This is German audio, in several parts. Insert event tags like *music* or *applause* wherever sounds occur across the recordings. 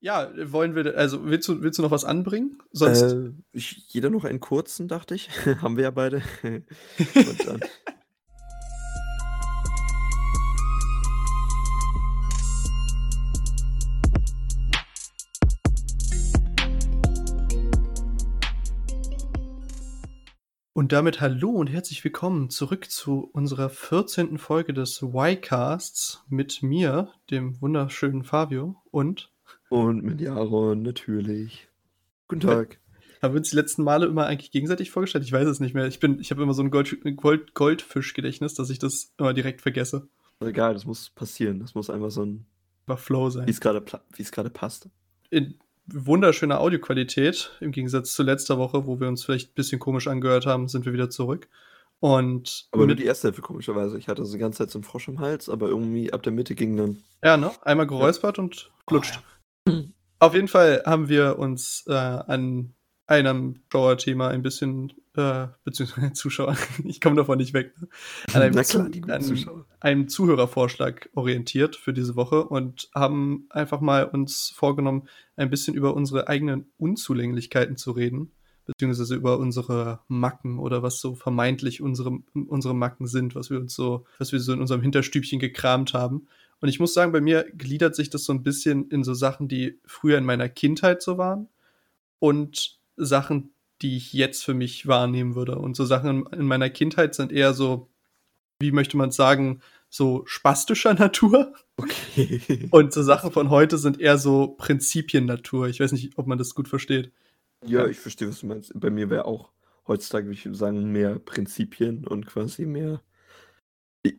Ja, wollen wir, also willst du, willst du noch was anbringen? Sonst. Äh, ich, jeder noch einen kurzen, dachte ich. *laughs* Haben wir ja beide. *laughs* Und dann. Und damit hallo und herzlich willkommen zurück zu unserer 14. Folge des Y-Casts mit mir, dem wunderschönen Fabio und Und mit Jaron, natürlich. Guten Tag. haben wir uns die letzten Male immer eigentlich gegenseitig vorgestellt? Ich weiß es nicht mehr. Ich bin, ich habe immer so ein Gold, Gold, Goldfischgedächtnis, dass ich das immer direkt vergesse. Egal, das muss passieren. Das muss einfach so ein, Flow sein. wie es gerade passt. In wunderschöner Audioqualität, im Gegensatz zu letzter Woche, wo wir uns vielleicht ein bisschen komisch angehört haben, sind wir wieder zurück. Und Aber nur die erste Hälfte, komischerweise. Ich hatte so die ganze Zeit so einen Frosch im Hals, aber irgendwie ab der Mitte ging dann. ja, ne? Einmal geräuspert und flutscht. Auf jeden Fall haben wir uns äh, an einem Zuschauerthema ein bisschen, äh, beziehungsweise *laughs* Zuschauer, ich komme davon nicht weg, ne? an, einem klar, an einem Zuhörervorschlag orientiert für diese Woche und haben einfach mal uns vorgenommen, ein bisschen über unsere eigenen Unzulänglichkeiten zu reden, beziehungsweise über unsere Macken oder was so vermeintlich unsere, unsere Macken sind, was wir uns so, was wir so in unserem Hinterstübchen gekramt haben. Und ich muss sagen, bei mir gliedert sich das so ein bisschen in so Sachen, die früher in meiner Kindheit so waren und Sachen, die ich jetzt für mich wahrnehmen würde. Und so Sachen in, in meiner Kindheit sind eher so, wie möchte man sagen, so spastischer *laughs* Natur. Okay. Und so Sachen von heute sind eher so Prinzipien-Natur. Ich weiß nicht, ob man das gut versteht. Ja, ich verstehe, was du meinst. Bei mir wäre auch heutzutage, würde ich sagen, mehr Prinzipien und quasi mehr,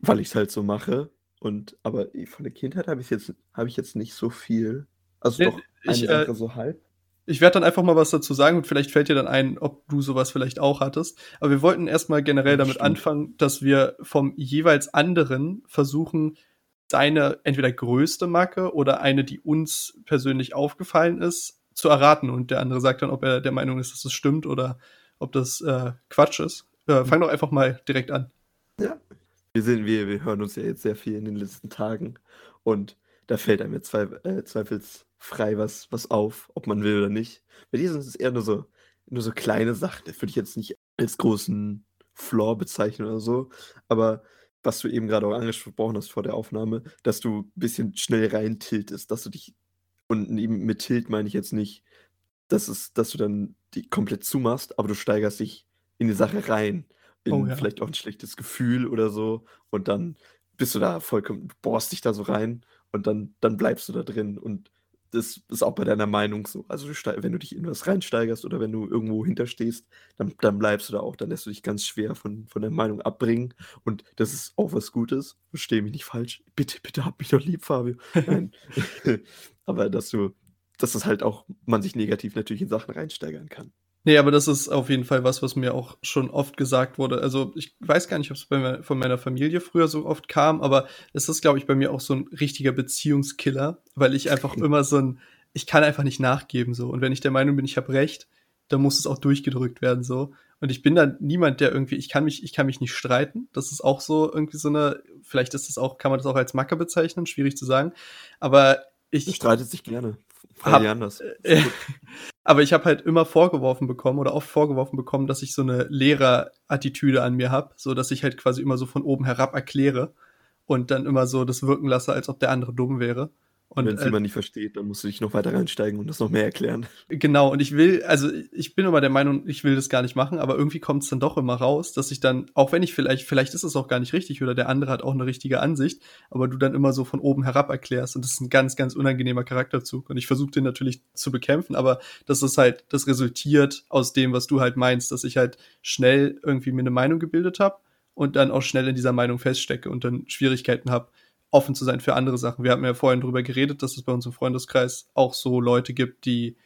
weil ich es halt so mache. Und aber von der Kindheit habe ich jetzt, habe ich jetzt nicht so viel. Also Nee, doch eine ich, äh, Sache so halb. Ich werde dann einfach mal was dazu sagen und vielleicht fällt dir dann ein, ob du sowas vielleicht auch hattest. Aber wir wollten erstmal generell damit stimmt. anfangen, dass wir vom jeweils anderen versuchen, seine entweder größte Macke oder eine, die uns persönlich aufgefallen ist, zu erraten. Und der andere sagt dann, ob er der Meinung ist, dass das stimmt oder ob das äh, Quatsch ist. Äh, fang doch einfach mal direkt an. Ja. Wir sind, wir, wir hören uns ja jetzt sehr viel in den letzten Tagen und da fällt einem jetzt zweif äh, zweifelsfrei was, was auf, ob man will oder nicht. Bei dir sind es eher nur so, nur so kleine Sachen. Das würde ich jetzt nicht als großen Flaw bezeichnen oder so. Aber was du eben gerade auch angesprochen hast vor der Aufnahme, dass du ein bisschen schnell rein tiltest, dass du dich, und mit Tilt meine ich jetzt nicht, dass, es, dass du dann die komplett zumachst, aber du steigerst dich in die Sache rein. In Oh ja. vielleicht auch ein schlechtes Gefühl oder so. Und dann bist du da vollkommen, du bohrst dich da so rein und dann, dann bleibst du da drin. Und das ist auch bei deiner Meinung so. Also du wenn du dich in was reinsteigerst oder wenn du irgendwo hinterstehst, dann, dann bleibst du da auch. Dann lässt du dich ganz schwer von, von der Meinung abbringen. Und das ist auch was Gutes. Verstehe mich nicht falsch. Bitte, bitte hab mich doch lieb, Fabio. *laughs* *laughs* Aber dass du, dass das halt auch man sich negativ natürlich in Sachen reinsteigern kann. Nee, aber das ist auf jeden Fall was, was mir auch schon oft gesagt wurde. Also ich weiß gar nicht, ob es me- von meiner Familie früher so oft kam, aber es ist, glaube ich, bei mir auch so ein richtiger Beziehungskiller, weil ich einfach immer so ein, ich kann einfach nicht nachgeben so. Und wenn ich der Meinung bin, ich habe recht, dann muss es auch durchgedrückt werden so. Und ich bin dann niemand, der irgendwie, ich kann mich, ich kann mich nicht streiten. Das ist auch so irgendwie so eine, vielleicht ist das auch, kann man das auch als Macke bezeichnen, schwierig zu sagen. Aber Ich ich, streitet sich gerne. Hab- anders. *laughs* aber ich habe halt immer vorgeworfen bekommen oder oft vorgeworfen bekommen, dass ich so eine Lehrerattitüde an mir habe, so dass ich halt quasi immer so von oben herab erkläre und dann immer so das wirken lasse, als ob der andere dumm wäre. Und Wenn es äh, jemand nicht versteht, dann musst du dich noch weiter reinsteigen und das noch mehr erklären. genau, und ich will, also ich bin immer der Meinung, ich will das gar nicht machen, aber irgendwie kommt es dann doch immer raus, dass ich dann, auch wenn ich vielleicht, vielleicht ist es auch gar nicht richtig oder der andere hat auch eine richtige Ansicht, aber du dann immer so von oben herab erklärst und das ist ein ganz, ganz unangenehmer Charakterzug und ich versuche den natürlich zu bekämpfen, aber das ist halt, das resultiert aus dem, was du halt meinst, dass ich halt schnell irgendwie mir eine Meinung gebildet habe und dann auch schnell in dieser Meinung feststecke und dann Schwierigkeiten habe, offen zu sein für andere Sachen. Wir hatten ja vorhin darüber geredet, dass es bei uns im Freundeskreis auch so Leute gibt, die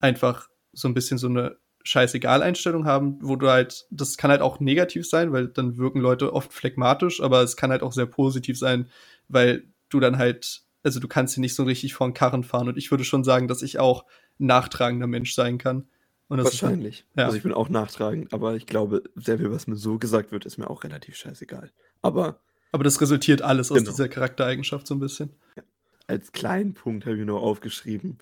einfach so ein bisschen so eine Scheißegal-Einstellung haben, wo du halt, das kann halt auch negativ sein, weil dann wirken Leute oft phlegmatisch, aber es kann halt auch sehr positiv sein, weil du dann halt, also du kannst sie nicht so richtig vor den Karren fahren und ich würde schon sagen, dass ich auch nachtragender Mensch sein kann. Und das ist dann- Wahrscheinlich. ja. Also ich bin auch nachtragend, aber ich glaube, sehr viel, was mir so gesagt wird, ist mir auch relativ scheißegal. Aber aber das resultiert alles aus Genau. dieser Charaktereigenschaft so ein bisschen. als kleinen Punkt habe ich nur aufgeschrieben,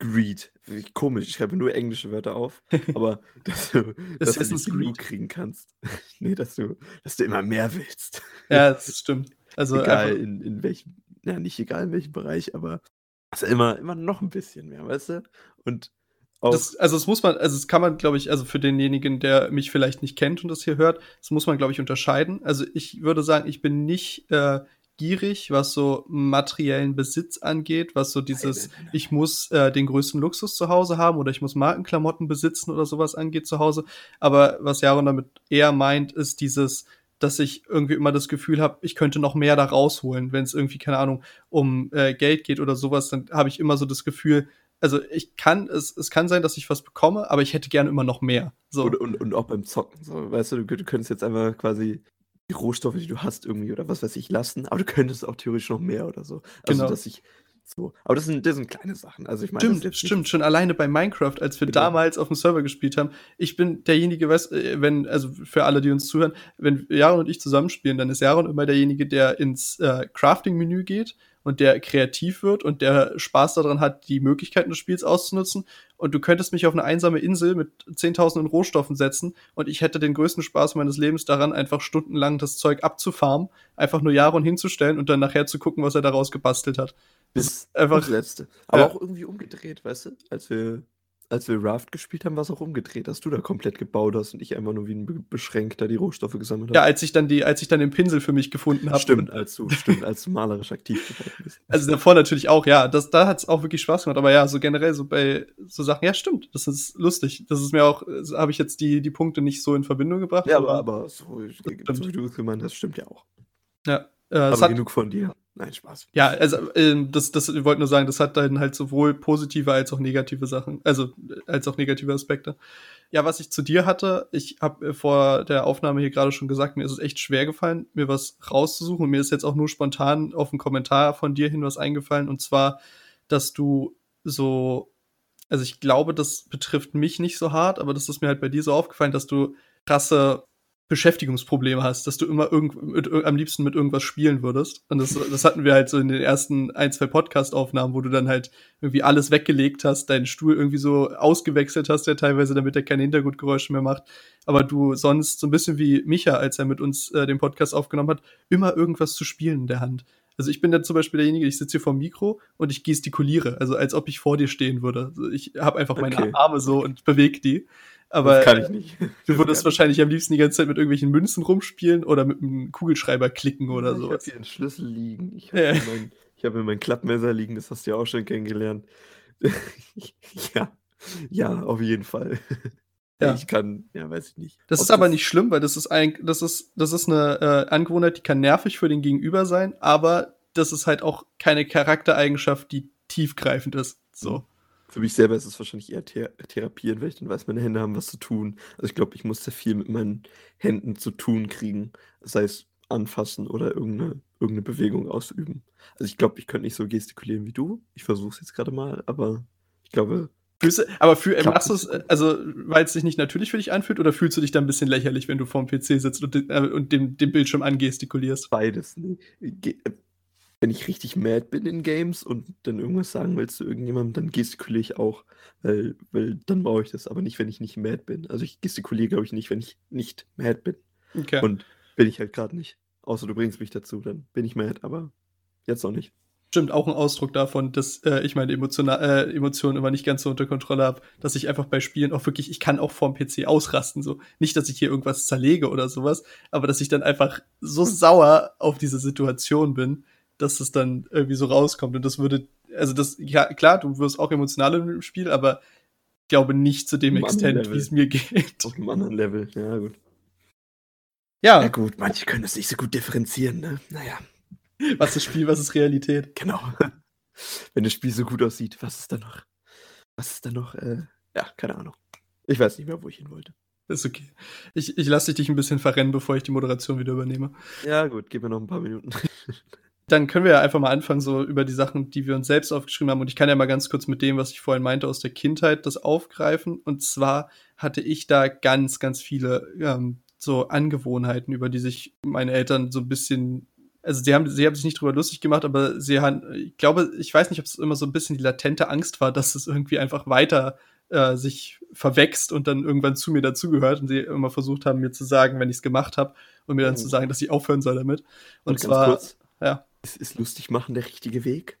Greed. Komisch, ich schreibe nur englische Wörter auf, *laughs* aber dass du, dass du nicht genug kriegen kannst. *laughs* nee, dass du, dass du immer mehr willst. Ja, das stimmt. Also egal in, in welchem, ja, nicht egal in welchem Bereich, aber also immer, immer noch ein bisschen mehr, weißt du? Und das, also es muss man, also es kann man, glaube ich, also für denjenigen, der mich vielleicht nicht kennt und das hier hört, das muss man, glaube ich, unterscheiden. Also ich würde sagen, ich bin nicht äh, gierig, was so materiellen Besitz angeht, was so dieses, ich muss äh, den größten Luxus zu Hause haben oder ich muss Markenklamotten besitzen oder sowas angeht zu Hause. Aber was Jaron damit eher meint, ist dieses, dass ich irgendwie immer das Gefühl habe, ich könnte noch mehr da rausholen, wenn es irgendwie, keine Ahnung, um äh, Geld geht oder sowas, dann habe ich immer so das Gefühl, also ich kann, es, es kann sein, dass ich was bekomme, aber ich hätte gerne immer noch mehr. So. Und, und, und auch beim Zocken. So, weißt du, du, du könntest jetzt einfach quasi die Rohstoffe, die du hast, irgendwie oder was weiß ich, lassen, aber du könntest auch theoretisch noch mehr oder so. Also, genau. dass ich so. Aber das sind, das sind kleine Sachen. Also ich meine, stimmt, stimmt. Schon alleine bei Minecraft, als wir genau. damals auf dem Server gespielt haben. Ich bin derjenige, was, äh, wenn, also für alle, die uns zuhören, wenn Jaron und ich zusammenspielen, dann ist Jaron immer derjenige, der ins äh, Crafting-Menü geht und der kreativ wird und der Spaß daran hat, die Möglichkeiten des Spiels auszunutzen. Und du könntest mich auf eine einsame Insel mit zehntausenden Rohstoffen setzen und ich hätte den größten Spaß meines Lebens daran, einfach stundenlang das Zeug abzufarmen, einfach nur Jaron hinzustellen und dann nachher zu gucken, was er daraus gebastelt hat. Bis einfach das letzte. Aber ja. auch irgendwie umgedreht, weißt du? Als wir als wir Raft gespielt haben, war es auch umgedreht, dass du da komplett gebaut hast und ich einfach nur wie ein Beschränkter die Rohstoffe gesammelt habe. Ja, als ich dann die, als ich dann den Pinsel für mich gefunden habe. Stimmt, als du, stimmt, als du malerisch aktiv geworden bist. *laughs* Also davor natürlich auch, ja, das, da hat es auch wirklich Spaß gemacht. Aber ja, so generell so bei so Sachen, ja, stimmt, das ist lustig. Das ist mir auch, habe ich jetzt die, die Punkte nicht so in Verbindung gebracht. Ja, aber, aber so, so wie du es gemeint hast, stimmt ja auch. Ja. Äh, aber hat, genug von dir. Nein, Spaß. Ja, also äh, das, das, ich wollte nur sagen, das hat dann halt sowohl positive als auch negative Sachen, also als auch negative Aspekte. Ja, was ich zu dir hatte, ich habe äh, vor der Aufnahme hier gerade schon gesagt, mir ist es echt schwer gefallen, mir was rauszusuchen. Und mir ist jetzt auch nur spontan auf einen Kommentar von dir hin was eingefallen, und zwar, dass du so, also ich glaube, das betrifft mich nicht so hart, aber das ist mir halt bei dir so aufgefallen, dass du krasse Beschäftigungsprobleme hast, dass du immer irgend, mit, am liebsten mit irgendwas spielen würdest. Und das, das hatten wir halt so in den ersten ein, zwei Podcast-Aufnahmen, wo du dann halt irgendwie alles weggelegt hast, deinen Stuhl irgendwie so ausgewechselt hast, ja teilweise, damit er keine Hintergrundgeräusche mehr macht. Aber du sonst so ein bisschen wie Micha, als er mit uns äh, den Podcast aufgenommen hat, immer irgendwas zu spielen in der Hand. Also ich bin dann zum Beispiel derjenige, ich sitze hier vor dem Mikro und ich gestikuliere, also als ob ich vor dir stehen würde. Also ich habe einfach meine okay. Arme so und bewege die. Aber das kann ich nicht. *laughs* Du würdest wahrscheinlich am liebsten die ganze Zeit mit irgendwelchen Münzen rumspielen oder mit einem Kugelschreiber klicken oder so. Ich habe hier einen Schlüssel liegen. Ich habe ja. mein, hab mein Klappmesser liegen, das hast du ja auch schon kennengelernt. *laughs* ja, ja, auf jeden Fall. *laughs* Ja. Ich kann, ja, weiß ich nicht. Das ist aber nicht schlimm, weil das ist ein, das ist, das ist eine äh, Angewohnheit, die kann nervig für den Gegenüber sein, aber das ist halt auch keine Charaktereigenschaft, die tiefgreifend ist. So. Für mich selber ist es wahrscheinlich eher Thera therapieren, weil ich dann weiß, meine Hände haben was zu tun. Also ich glaube, ich muss sehr viel mit meinen Händen zu tun kriegen. Sei es anfassen oder irgendeine, irgendeine Bewegung ausüben. Also ich glaube, ich könnte nicht so gestikulieren wie du. Ich versuche es jetzt gerade mal, aber ich glaube. Fühlst aber fühl, machst du es, also weil es sich nicht natürlich für dich anfühlt, oder fühlst du dich dann ein bisschen lächerlich, wenn du vorm PC sitzt und, äh, und den, den Bildschirm angestikulierst? Beides. Nee wenn ich richtig mad bin in Games und dann irgendwas sagen willst zu irgendjemandem, dann gestikuliere ich auch, weil, weil dann brauche ich das, aber nicht, wenn ich nicht mad bin. Also ich gestikuliere, glaube ich, nicht, wenn ich nicht mad bin. Okay. Und bin ich halt gerade nicht. Außer du bringst mich dazu, dann bin ich mad, aber jetzt auch nicht. Stimmt, auch ein Ausdruck davon, dass äh, ich meine äh, Emotionen immer nicht ganz so unter Kontrolle habe, dass ich einfach bei Spielen auch wirklich, ich kann auch vorm PC ausrasten. So. Nicht, dass ich hier irgendwas zerlege oder sowas, aber dass ich dann einfach so sauer auf diese Situation bin, dass es dann irgendwie so rauskommt. Und das würde, also das, ja, klar, du wirst auch emotional im Spiel, aber ich glaube nicht zu dem Extent, wie es mir geht. Auf einem anderen Level, ja, gut. Ja. Ja, gut, manche können das nicht so gut differenzieren, ne? Naja. Was ist Spiel, was ist Realität? Genau. *laughs* Wenn das Spiel so gut aussieht, was ist da noch? Was ist da noch? Äh, ja, keine Ahnung. Ich weiß nicht mehr, wo ich hin wollte. Ist okay. Ich, ich lasse dich ein bisschen verrennen, bevor ich die Moderation wieder übernehme. Ja, gut, gib mir noch ein paar Minuten. *laughs* dann können wir ja einfach mal anfangen, so über die Sachen, die wir uns selbst aufgeschrieben haben. Und ich kann ja mal ganz kurz mit dem, was ich vorhin meinte, aus der Kindheit das aufgreifen. Und zwar hatte ich da ganz, ganz viele ähm, so Angewohnheiten, über die sich meine Eltern so ein bisschen also sie haben, sie haben sich nicht drüber lustig gemacht, aber sie haben, ich glaube, ich weiß nicht, ob es immer so ein bisschen die latente Angst war, dass es irgendwie einfach weiter äh, sich verwächst und dann irgendwann zu mir dazugehört und sie immer versucht haben, mir zu sagen, wenn ich es gemacht habe und mir dann oh. zu sagen, dass ich aufhören soll damit. Und, und zwar, kurz, ja. Ist, ist lustig machen der richtige Weg?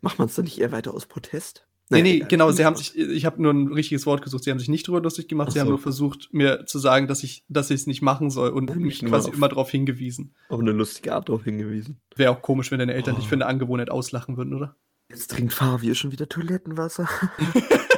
Macht man es dann nicht eher weiter aus Protest? Nee, nee, genau, sie haben sich, ich habe nur ein richtiges Wort gesucht, sie haben sich nicht drüber lustig gemacht, Ach sie so. haben nur versucht, mir zu sagen, dass ich dass ich es nicht machen soll und mich quasi immer darauf hingewiesen. Auf eine lustige Art darauf hingewiesen. Wäre auch komisch, wenn deine Eltern oh. dich für eine Angewohnheit auslachen würden, oder? Jetzt trinkt Fabi schon wieder Toilettenwasser. *laughs*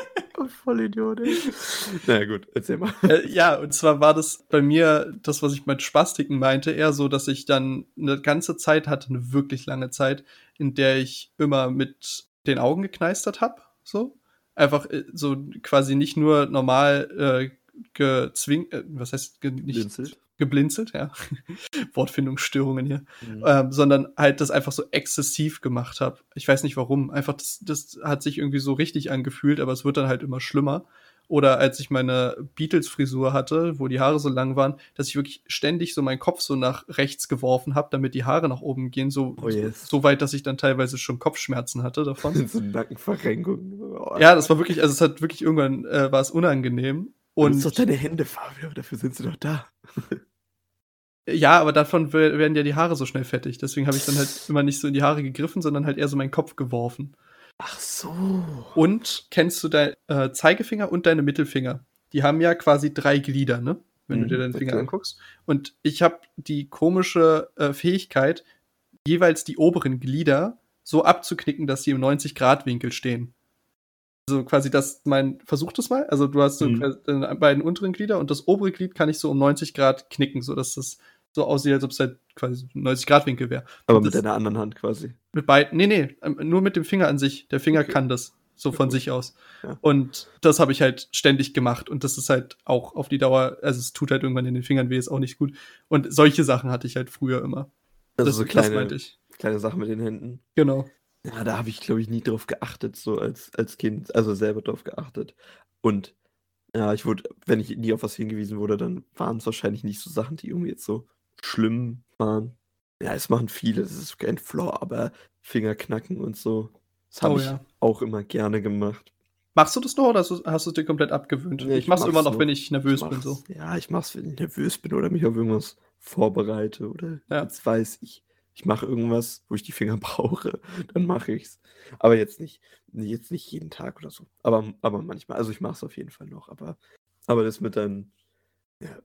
Voll Idiot, ey. *laughs* naja, gut, erzähl mal. Äh, ja, und zwar war das bei mir, das, was ich mit Spastiken meinte, eher so, dass ich dann eine ganze Zeit hatte, eine wirklich lange Zeit, in der ich immer mit den Augen gekneistert habe, so. Einfach äh, so quasi nicht nur normal äh, gezwingt, äh, was heißt, ge nicht, Blinzelt geblinzelt, ja. *laughs* Wortfindungsstörungen hier. Mhm. Ähm, sondern halt das einfach so exzessiv gemacht habe. Ich weiß nicht warum. Einfach, das, das hat sich irgendwie so richtig angefühlt, aber es wird dann halt immer schlimmer. Oder als ich meine Beatles-Frisur hatte, wo die Haare so lang waren, dass ich wirklich ständig so meinen Kopf so nach rechts geworfen habe, damit die Haare nach oben gehen, so, oh yes. so, weit, dass ich dann teilweise schon Kopfschmerzen hatte davon. *laughs* so Nackenverrenkung. Oh. Ja, das war wirklich, also es hat wirklich irgendwann äh, war es unangenehm. Und ist doch deine Hände, Fabio, dafür sind sie doch da. *laughs* ja, aber davon werden ja die Haare so schnell fettig. Deswegen habe ich dann halt *laughs* immer nicht so in die Haare gegriffen, sondern halt eher so meinen Kopf geworfen. Ach so. Und kennst du dein äh, Zeigefinger und deine Mittelfinger? Die haben ja quasi drei Glieder, ne? Wenn mhm, du dir deinen Finger okay. anguckst. Und ich habe die komische äh, Fähigkeit, jeweils die oberen Glieder so abzuknicken, dass sie im 90-Grad-Winkel stehen. Also quasi das, mein, versuch das mal. Also du hast so mhm. deine beiden unteren Glieder und das obere Glied kann ich so um 90 Grad knicken, sodass das so aussieht, als ob es halt quasi 90 Grad Winkel wäre. Aber mit deiner anderen Hand quasi. Mit beiden, nee, nee, ähm, nur mit dem Finger an sich. Der Finger okay. kann das so von sich aus. Ja. Und das habe ich halt ständig gemacht und das ist halt auch auf die Dauer, also es tut halt irgendwann in den Fingern weh, ist auch nicht gut. Und solche Sachen hatte ich halt früher immer. Also das, so kleine, kleine Sachen mit den Händen. Genau. Ja, da habe ich, glaube ich, nie drauf geachtet, so als, als Kind, also selber drauf geachtet. Und ja, ich wurde, wenn ich nie auf was hingewiesen wurde, dann waren es wahrscheinlich nicht so Sachen, die irgendwie jetzt so schlimm waren. Ja, es machen viele, das ist kein Flaw, aber Fingerknacken und so, das habe oh, ich ja. auch immer gerne gemacht. Machst du das noch oder hast du, hast du es dir komplett abgewöhnt? Nee, ich, ich mach's, immer noch, noch, wenn ich nervös ich bin. So. Ja, ich mach's, wenn ich nervös bin oder mich auf irgendwas vorbereite oder ja. jetzt weiß ich ich mache irgendwas, wo ich die Finger *laughs* brauche, dann mache ich's. Aber jetzt nicht, jetzt nicht jeden Tag oder so. Aber, aber manchmal, also ich mache es auf jeden Fall noch. Aber, aber das mit deinem, ja,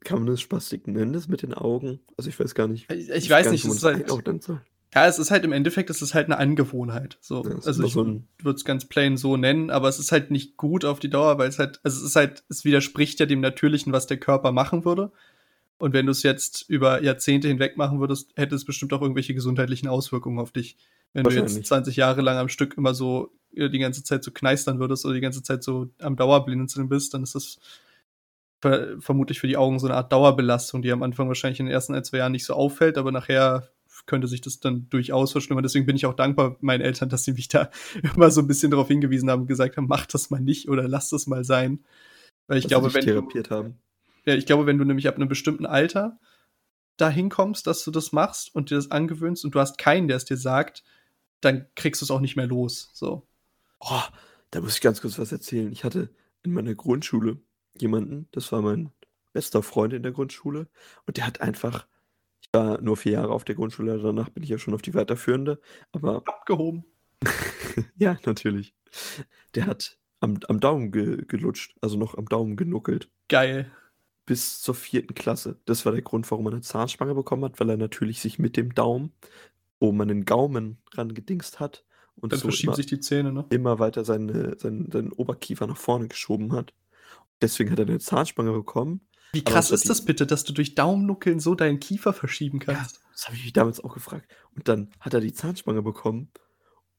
kann man das Spastik nennen, das mit den Augen? Also ich weiß gar nicht. Ich, ich weiß nicht, es ist halt, so. Ja, es ist halt im Endeffekt, es ist halt eine Angewohnheit. So. Ja, also ich so würde es ganz plain so nennen, aber es ist halt nicht gut auf die Dauer, weil es halt, also es ist halt, es widerspricht ja dem Natürlichen, was der Körper machen würde. Und wenn du es jetzt über Jahrzehnte hinweg machen würdest, hätte es bestimmt auch irgendwelche gesundheitlichen Auswirkungen auf dich. Wenn du jetzt 20 Jahre lang am Stück immer so äh, die ganze Zeit so kneistern würdest oder die ganze Zeit so am Dauerblinzeln bist, dann ist das ver vermutlich für die Augen so eine Art Dauerbelastung, die am Anfang wahrscheinlich in den ersten ein, zwei Jahren nicht so auffällt, aber nachher könnte sich das dann durchaus verschlimmern. Deswegen bin ich auch dankbar meinen Eltern, dass sie mich da *laughs* immer so ein bisschen darauf hingewiesen haben und gesagt haben, mach das mal nicht oder lass das mal sein. Weil ich dass glaube, wenn therapiert haben. Ja, ich glaube, wenn du nämlich ab einem bestimmten Alter dahin kommst, dass du das machst und dir das angewöhnst und du hast keinen, der es dir sagt, dann kriegst du es auch nicht mehr los. So. Oh, da muss ich ganz kurz was erzählen. Ich hatte in meiner Grundschule jemanden, das war mein bester Freund in der Grundschule, und der hat einfach, ich war nur vier Jahre auf der Grundschule, danach bin ich ja schon auf die weiterführende, aber. *laughs* Abgehoben. ja, natürlich. Der hat am, am Daumen ge, gelutscht, also noch am Daumen genuckelt. Geil bis zur vierten Klasse. Das war der Grund, warum er eine Zahnspange bekommen hat, weil er natürlich sich mit dem Daumen oben an den Gaumen rangedingst hat und Dann so verschieben immer, sich die Zähne, ne? immer weiter seine, seinen, seinen Oberkiefer nach vorne geschoben hat. Deswegen hat er eine Zahnspange bekommen. Wie krass ist das bitte, dass du durch Daumennuckeln so deinen Kiefer verschieben kannst? Ja, das habe ich mich damals auch gefragt. Und dann hat er die Zahnspange bekommen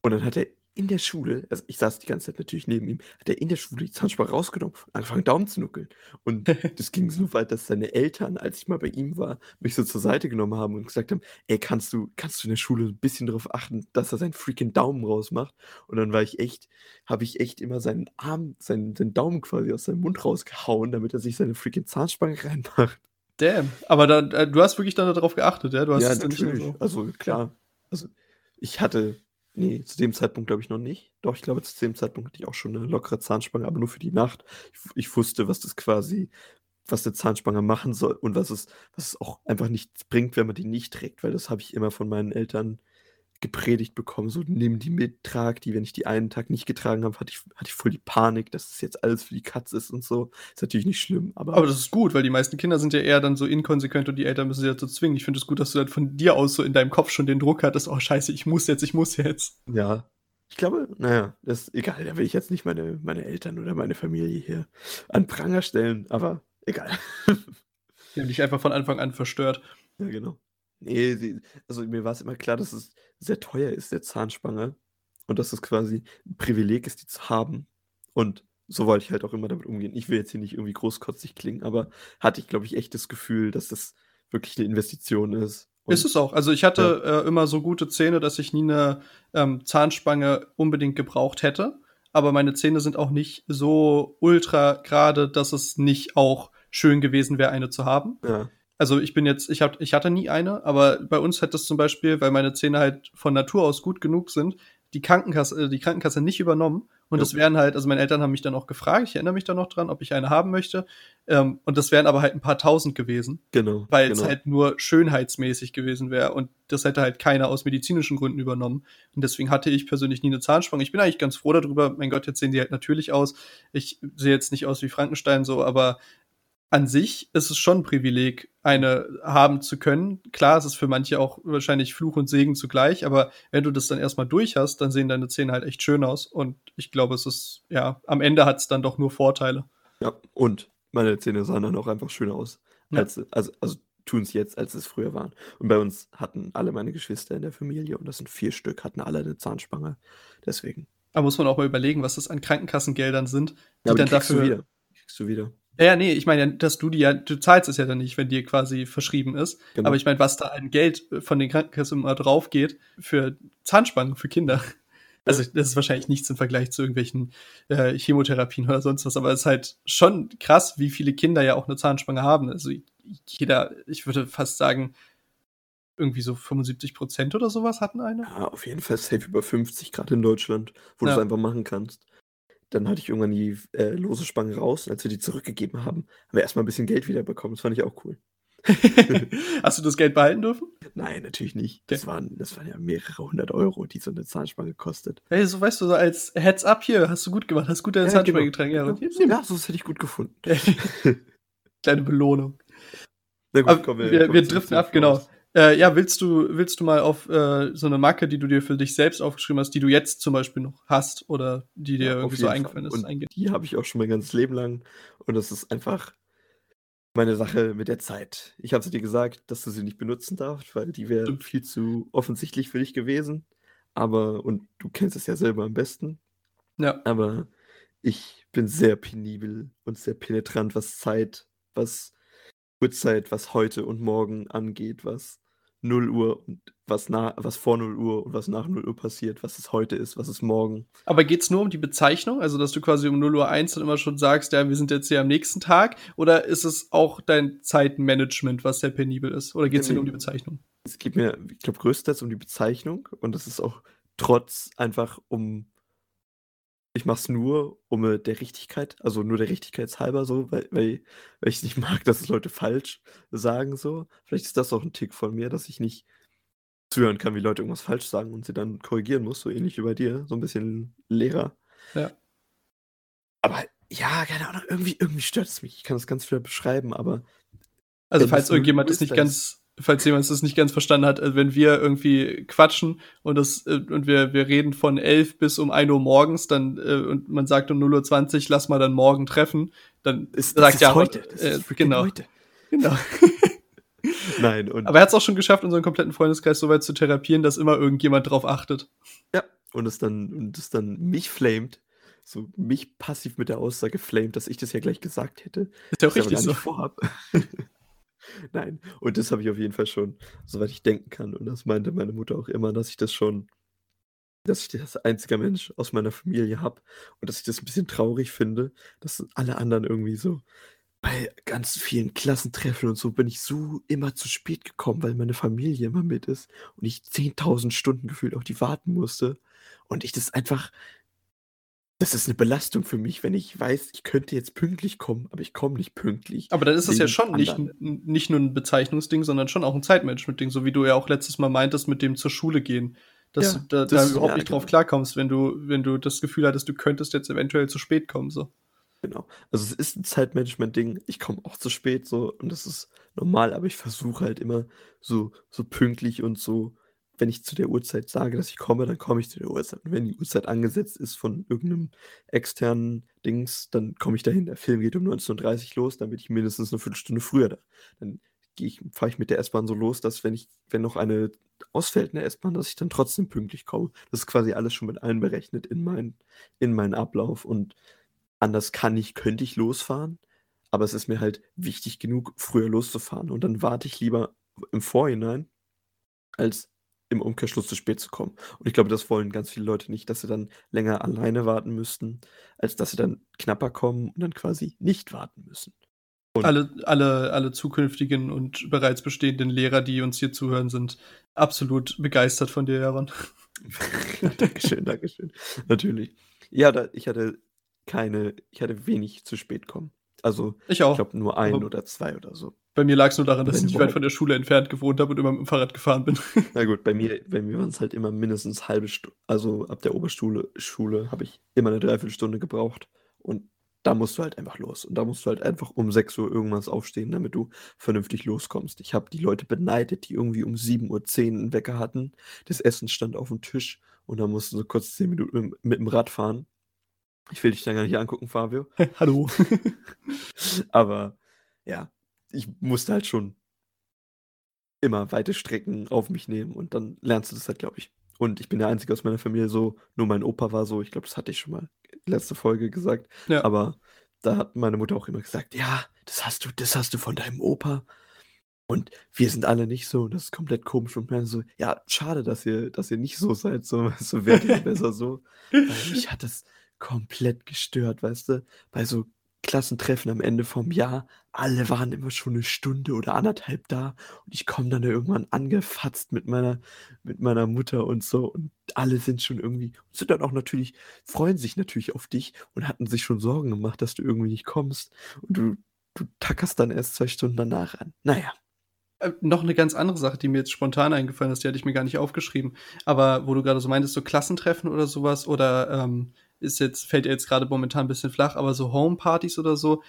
und dann hat er in der Schule, also ich saß die ganze Zeit natürlich neben ihm, hat er in der Schule die Zahnspange rausgenommen und angefangen Daumen zu nuckeln. Und *laughs* das ging so weit, dass seine Eltern, als ich mal bei ihm war, mich so zur Seite genommen haben und gesagt haben, ey, kannst du, kannst du in der Schule ein bisschen darauf achten, dass er seinen freaking Daumen rausmacht? Und dann war ich echt, habe ich echt immer seinen Arm, seinen, seinen Daumen quasi aus seinem Mund rausgehauen, damit er sich seine freaking Zahnspange reinmacht. Damn. Aber dann, äh, du hast wirklich dann darauf geachtet, ja? Du hast Ja, natürlich. so. Also klar. Also ich hatte, nee, zu dem Zeitpunkt glaube ich noch nicht. Doch, ich glaube, zu dem Zeitpunkt hatte ich auch schon eine lockere Zahnspange, aber nur für die Nacht. Ich, ich wusste, was das quasi, was eine Zahnspange machen soll und was es, was es auch einfach nichts bringt, wenn man die nicht trägt, weil das habe ich immer von meinen Eltern gepredigt bekommen, so nimm die mit, trag die. Wenn ich die einen Tag nicht getragen habe, hatte ich, hatte ich voll die Panik, dass es jetzt alles für die Katze ist und so. Ist natürlich nicht schlimm, aber, Aber das ist gut, weil die meisten Kinder sind ja eher dann so inkonsequent und die Eltern müssen sie dazu zwingen. Ich finde es gut, dass du dann von dir aus so in deinem Kopf schon den Druck hattest, oh scheiße, ich muss jetzt, ich muss jetzt. ja. Ich glaube, naja, das ist egal, da will ich jetzt nicht meine, meine Eltern oder meine Familie hier an Pranger stellen, aber egal. *laughs* Die haben dich einfach von Anfang an verstört. Ja, genau. Nee, also mir war es immer klar, dass es sehr teuer ist, der Zahnspange. Und dass es quasi ein Privileg ist, die zu haben. Und so wollte ich halt auch immer damit umgehen. Ich will jetzt hier nicht irgendwie großkotzig klingen, aber hatte ich, glaube ich, echt das Gefühl, dass das wirklich eine Investition ist. Und Ist es auch. Also ich hatte äh, immer so gute Zähne, dass ich nie eine ähm, Zahnspange unbedingt gebraucht hätte. Aber meine Zähne sind auch nicht so ultra gerade, dass es nicht auch schön gewesen wäre, eine zu haben. ja, Also ich bin jetzt, ich, hab, ich hatte nie eine, aber bei uns hat das zum Beispiel, weil meine Zähne halt von Natur aus gut genug sind, die Krankenkasse, äh, die Krankenkasse nicht übernommen. Und Ja. das wären halt, also meine Eltern haben mich dann auch gefragt, ich erinnere mich da noch dran, ob ich eine haben möchte. Ähm, und das wären aber halt ein paar tausend gewesen, genau. weil es genau. halt nur schönheitsmäßig gewesen wäre. Und das hätte halt keiner aus medizinischen Gründen übernommen. Und deswegen hatte ich persönlich nie eine Zahnspange. Ich bin eigentlich ganz froh darüber. Mein Gott, jetzt sehen die halt natürlich aus. Ich sehe jetzt nicht aus wie Frankenstein so, aber an sich ist es schon ein Privileg, eine haben zu können. Klar, es ist für manche auch wahrscheinlich Fluch und Segen zugleich, aber wenn du das dann erstmal durch hast, dann sehen deine Zähne halt echt schön aus. Und ich glaube, es ist, ja, am Ende hat es dann doch nur Vorteile. Ja, und meine Zähne sahen dann auch einfach schöner aus. Ja. Als, also also tun es jetzt, als es früher waren. Und bei uns hatten alle meine Geschwister in der Familie, und das sind vier Stück, hatten alle eine Zahnspange. Deswegen. Da muss man auch mal überlegen, was das an Krankenkassengeldern sind, die Ja, dann kriegst du dafür. wieder. Kriegst du wieder. Ja, nee, ich meine, dass du die ja, du zahlst es ja dann nicht, wenn dir quasi verschrieben ist. Genau. Aber ich meine, was da an Geld von den Krankenkassen immer drauf geht für Zahnspangen für Kinder. *laughs* Also, das ist wahrscheinlich nichts im Vergleich zu irgendwelchen äh, Chemotherapien oder sonst was, aber es ist halt schon krass, wie viele Kinder ja auch eine Zahnspange haben. Also, jeder, ich würde fast sagen, irgendwie so 75 Prozent oder sowas hatten eine. Ja, auf jeden Fall safe über 50 Grad in Deutschland, wo du Ja. es einfach machen kannst. Dann hatte ich irgendwann die äh, lose Spange raus und als wir die zurückgegeben haben, haben wir erstmal ein bisschen Geld wiederbekommen. Das fand ich auch cool. *laughs* Hast du das Geld behalten dürfen? Nein, natürlich nicht. Das waren, das waren ja mehrere hundert Euro, die so eine Zahnspange kostet. Hey, so weißt du, so als Heads up hier, hast du gut gemacht, hast gut deine Ja, Zahnspange genau. getragen. Ja, Ja, ja, so das hätte ich gut gefunden. *laughs* Kleine Belohnung. Na gut, Aber kommen wir, wir zum driften ab, genau. Äh, ja, willst du, willst du mal auf äh, so eine Marke, die du dir für dich selbst aufgeschrieben hast, die du jetzt zum Beispiel noch hast oder die dir Ja, irgendwie so eingefallen Fall. ist, Und eingehen? die habe ich auch schon mein ganzes Leben lang. Und das ist einfach meine Sache mit der Zeit. Ich habe sie dir gesagt, dass du sie nicht benutzen darfst, weil die wäre viel zu offensichtlich für dich gewesen. Aber, und du kennst es ja selber am besten, Ja, aber ich bin sehr penibel und sehr penetrant, was Zeit, was Uhrzeit, was heute und morgen angeht, was 0 Uhr und was, nach, was vor 0 Uhr und was nach 0 Uhr passiert, was es heute ist, was es morgen. aber geht's nur um die Bezeichnung, also dass du quasi um 0 Uhr 1 dann immer schon sagst, ja, wir sind jetzt hier am nächsten Tag, oder ist es auch dein Zeitmanagement, was sehr penibel ist, oder geht's Nee, dir nur um nee. die Bezeichnung? Es geht mir, ich glaube, größtenteils um die Bezeichnung und das ist auch trotz einfach um. Ich mache es nur um äh, der Richtigkeit, also nur der Richtigkeitshalber so, weil, weil, weil ich nicht *laughs* mag, dass es Leute falsch sagen so. Vielleicht ist das auch ein Tick von mir, dass ich nicht zuhören kann, wie Leute irgendwas falsch sagen und sie dann korrigieren muss, so ähnlich wie bei dir, so ein bisschen Lehrer. Ja. Aber ja, keine Ahnung, irgendwie, irgendwie stört es mich. Ich kann das ganz schwer beschreiben, aber Also falls das 0 irgendjemand ist, nicht ganz, falls jemand das nicht ganz verstanden hat, also wenn wir irgendwie quatschen und das äh, und wir wir reden von 11 bis um 1 Uhr morgens, dann äh, und man sagt um 0.20 Uhr, lass mal dann morgen treffen, dann ist, sagt ist ja heute. Das äh, ist genau, heute. genau. *laughs* Nein, und Aber er hat es auch schon geschafft, unseren kompletten Freundeskreis so weit zu therapieren, dass immer irgendjemand drauf achtet. Ja, und es dann, und es dann mich flamed, so mich passiv mit der Aussage flamed, dass ich das ja gleich gesagt hätte, Ist ja auch richtig so. vorhab. *laughs* Nein, und das habe ich auf jeden Fall schon, soweit ich denken kann. Und das meinte meine Mutter auch immer, dass ich das schon, dass ich das einziger Mensch aus meiner Familie habe und dass ich das ein bisschen traurig finde, dass alle anderen irgendwie so bei ganz vielen Klassentreffen und so bin ich so immer zu spät gekommen, weil meine Familie immer mit ist und ich 10.000 Stunden gefühlt auf die warten musste und ich das einfach das ist 'ne Belastung für mich, wenn ich weiß, ich könnte jetzt pünktlich kommen, aber ich komme nicht pünktlich Aber dann ist das ja schon nicht nicht nur 'n Bezeichnungsding, sondern schon auch 'n Zeitmanagement-Ding, so wie du ja auch letztes Mal meintest mit dem zur Schule gehen, dass du Ja, da da das überhaupt ja, nicht drauf genau. klarkommst, wenn du wenn du das Gefühl hattest, du könntest jetzt eventuell zu spät kommen, so. Genau. Also, es ist 'n Zeitmanagement-Ding. Ich komme auch zu spät so und das ist normal, aber ich versuche halt immer so so pünktlich und so wenn ich zu der Uhrzeit sage, dass ich komme, dann komme ich zu der Uhrzeit. Und wenn die Uhrzeit angesetzt ist von irgend 'nem externen Dings, dann komme ich dahin. Der Film geht um 19:30 los, dann bin ich mindestens 'ne Viertelstunde früher da. Dann fahre ich mit der S-Bahn so los, dass wenn ich wenn noch eine ausfällt, 'ne S-Bahn, dass ich dann trotzdem pünktlich komme. Das ist quasi alles schon mit einberechnet in meinen in meinen Ablauf und anders kann ich könnte ich losfahren, aber es ist mir halt wichtig genug, früher loszufahren und dann warte ich lieber im Vorhinein als im Umkehrschluss zu spät zu kommen. Und ich glaube, das wollen ganz viele Leute nicht, dass sie dann länger alleine warten müssten, als dass sie dann knapper kommen und dann quasi nicht warten müssen. Und Alle alle alle zukünftigen und bereits bestehenden Lehrer, die uns hier zuhören, sind absolut begeistert von dir, Jaron. *laughs* Dankeschön, Dankeschön. Natürlich. Ja, da ich hatte keine ich hatte wenig zu spät kommen. Also, Ich ich glaube nur 1 aber oder 2 oder so. Bei mir lag's nur daran, dass ich nicht weit von der Schule entfernt gewohnt habe und immer mit'm Fahrrad gefahren bin. *laughs* Na gut, bei mir bei mir waren's halt immer mindestens 1/2 Stu also, ab der Oberstuhle Schule habe ich immer 'ne 3/4 Stunde gebraucht und da musst du halt einfach los. Und da musst du halt einfach um 6:00 irgendwas aufstehen, damit du vernünftig loskommst. Ich habe die Leute beneidet, die irgendwie um 7:10 'n Wecker hatten. Das Essen stand aufm Tisch und dann mussten sie kurz 10 Minuten mit mit'm Rad fahren. Ich will dich da gar nicht angucken, Fabio. *laughs* Hallo. *laughs* Aber ja, ich musste halt schon immer weite Strecken auf mich nehmen und dann lernst du das halt, glaube ich. Und ich bin der Einzige aus meiner Familie so, nur mein Opa war so. Ich glaube, das hatte ich schon mal letzte Folge gesagt. Ja. Aber da hat meine Mutter auch immer gesagt: „Ja, das hast du das hast du von deinem Opa und wir sind alle nicht so und das ist komplett komisch.“ Und meinte so: „Ja, schade, dass ihr dass ihr nicht so seid, so *laughs* so werdet ihr besser so.“ Weil mich hat das komplett gestört, weißt du? Bei so Klassentreffen am Ende vom Jahr, alle waren immer schon 'ne Stunde oder 1 1/2 da und ich komme dann da irgendwann angefatzt mit meiner mit meiner Mutter und so und alle sind schon irgendwie sind dann auch natürlich freuen sich natürlich auf dich und hatten sich schon Sorgen gemacht, dass du irgendwie nicht kommst und du du tackerst dann erst 2 Stunden danach an. Na ja. Äh, noch 'ne ganz andere Sache, die mir jetzt spontan eingefallen ist, die hatte ich mir gar nicht aufgeschrieben. Aber wo du grade so meintest, so Klassentreffen oder so was oder, ähm, ist jetzt fällt jetzt grade momentan 'n bisschen flach, aber so Homepartys oder so.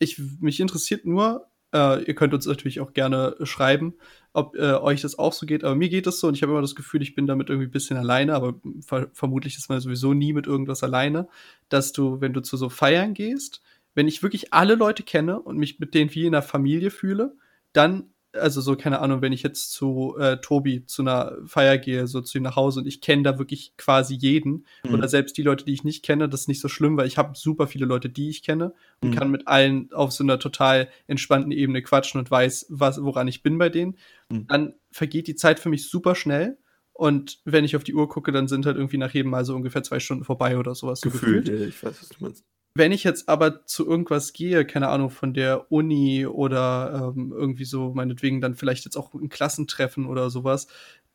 Ich mich interessiert nur äh, ihr könnt uns natürlich auch gerne schreiben, ob, äh, euch das auch so geht, aber mir geht das so und ich habe immer das Gefühl, ich bin damit irgendwie bisschen alleine, aber ver vermutlich ist man sowieso nie mit irgendwas alleine, dass du, wenn du zu so Feiern gehst wenn ich wirklich alle Leute kenne und mich mit denen wie in 'ner Familie fühle, dann also, so, keine Ahnung, wenn ich jetzt zu, äh, Tobi zu 'ner Feier gehe, so zu ihm nach Hause und ich kenne da wirklich quasi jeden oder Mhm. selbst die Leute, die ich nicht kenne, das ist nicht so schlimm, weil ich habe super viele Leute, die ich kenne und Mhm. kann mit allen auf so 'ner total entspannten Ebene quatschen und weiß, was woran ich bin bei denen. Mhm. Dann vergeht die Zeit für mich super schnell und wenn ich auf die Uhr gucke, dann sind halt irgendwie nach jedem Mal so ungefähr 2 Stunden vorbei oder so was, so Gefühlt, gefühlt. ja, ich weiß, was du meinst. Wenn ich jetzt aber zu irgendwas gehe, keine Ahnung, von der Uni oder, ähm, irgendwie so meinetwegen dann vielleicht jetzt auch 'n Klassentreffen oder so was,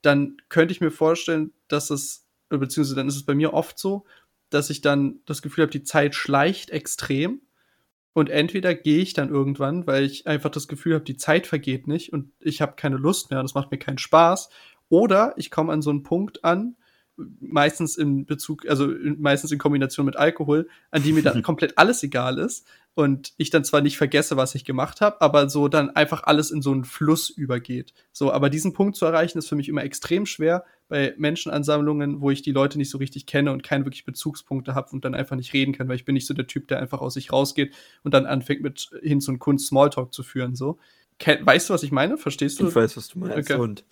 dann könnte ich mir vorstellen, dass es äh, beziehungsweise dann ist es bei mir oft so, dass ich dann das Gefühl habe, die Zeit schleicht extrem und entweder gehe ich dann irgendwann, weil ich einfach das Gefühl habe, die Zeit vergeht nicht und ich habe keine Lust mehr und es macht mir keinen Spaß, oder ich komme an so 'n Punkt an, meistens in Bezug also, meistens in Kombination mit Alkohol, an die mir dann *laughs* komplett alles egal ist und ich dann zwar nicht vergesse, was ich gemacht habe, aber so dann einfach alles in so 'n Fluss übergeht. So, aber diesen Punkt zu erreichen, ist für mich immer extrem schwer bei Menschenansammlungen, wo ich die Leute nicht so richtig kenne und keine wirklich Bezugspunkte habe und dann einfach nicht reden kann, weil ich bin nicht so der Typ, der einfach aus sich rausgeht und dann anfängt mit Hinz und Kunst Smalltalk zu führen so. Weißt du, was ich meine? Verstehst du? Ich weiß, was du meinst Okay. und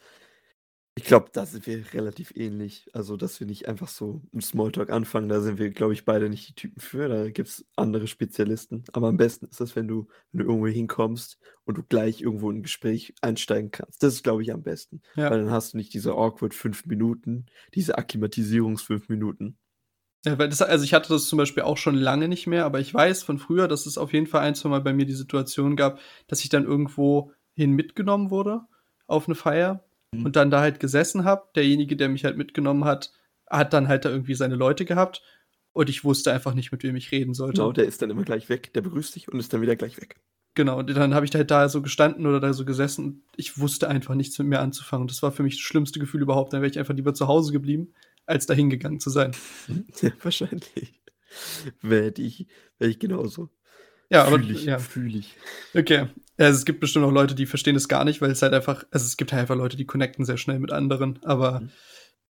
ich glaube, da sind wir relativ ähnlich. Also, dass wir nicht einfach so 'n Smalltalk anfangen, da sind wir, glaube ich, beide nicht die Typen für. Da gibt's andere Spezialisten. Aber am besten ist das, wenn du wenn du irgendwo hinkommst und du gleich irgendwo in 'n Gespräch einsteigen kannst. Das ist, glaube ich, am besten. Ja. Weil dann hast du nicht diese awkward 5 Minuten, diese Akklimatisierungs 5 Minuten, Ja, weil das, also ich hatte das zum Beispiel auch schon lange nicht mehr, aber ich weiß von früher, dass es auf jeden Fall ein, zwei Mal bei mir die Situation gab, dass ich dann irgendwo hin mitgenommen wurde auf eine Feier mhm. und dann da halt gesessen habe. Derjenige, der mich halt mitgenommen hat, hat dann halt da irgendwie seine Leute gehabt und ich wusste einfach nicht, mit wem ich reden sollte. Genau, der ist dann immer gleich weg, der begrüßt dich und ist dann wieder gleich weg. Genau, und dann habe ich halt da so gestanden oder da so gesessen und ich wusste einfach nichts mit mir anzufangen. Das war für mich das schlimmste Gefühl überhaupt. Dann wäre ich einfach lieber zu Hause geblieben, als dahin gegangen zu sein. *laughs* Ja, wahrscheinlich. Werde ich, wär ich genauso. Ja, fühl aber ich, ja. fühle ich. Okay. Also es gibt bestimmt auch Leute, die verstehen es gar nicht, weil es halt einfach, also es gibt halt einfach Leute, die connecten sehr schnell mit anderen, aber mhm.